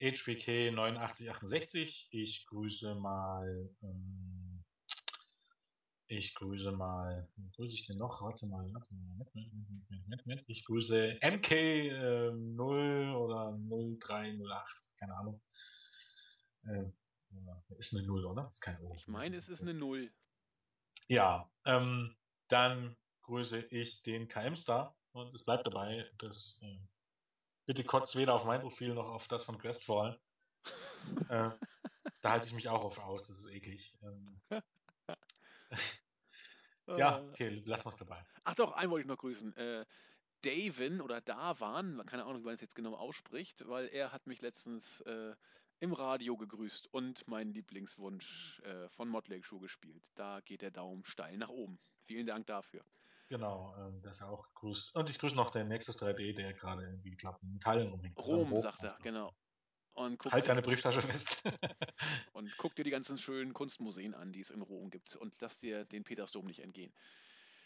HBK 8968. Ich grüße mal. Ähm, ich grüße mal. Wie grüße ich denn noch? Warte mal. Warte mal. Mit, mit, mit, mit, mit. Ich grüße MK äh, 0 oder 0308. Keine Ahnung. Äh, ist eine 0, oder? Ist kein O. Ich meine, es ist eine 0. Ja, ähm, dann grüße ich den KM-Star und es bleibt dabei, dass äh, bitte kotzt weder auf mein Profil noch auf das von Questfall. äh, da halte ich mich auch auf aus, das ist eklig. Ähm, ja, äh. okay, lass was dabei. Ach doch, einen wollte ich noch grüßen. Äh, Davin oder Davan, keine Ahnung, wie man es jetzt genau ausspricht, weil er hat mich letztens äh, im Radio gegrüßt und meinen Lieblingswunsch äh, von Motley Show gespielt. Da geht der Daumen steil nach oben. Vielen Dank dafür. Genau, ähm, das er auch grüßt. Und ich grüße noch den Nexus 3D, der gerade irgendwie, glaube in Italien rumhängt. Rom, Rom sagt er, genau. Und halt deine Brieftasche fest. und guck dir die ganzen schönen Kunstmuseen an, die es in Rom gibt. Und lass dir den Petersdom nicht entgehen.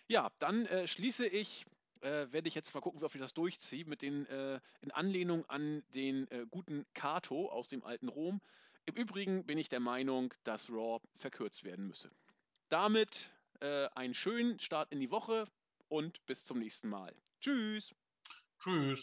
Ja, dann äh, schließe ich äh, werde ich jetzt mal gucken, wie oft ich das durchziehe, mit den, äh, in Anlehnung an den äh, guten Cato aus dem alten Rom. Im Übrigen bin ich der Meinung, dass Raw verkürzt werden müsse. Damit äh, einen schönen Start in die Woche und bis zum nächsten Mal. Tschüss. Tschüss.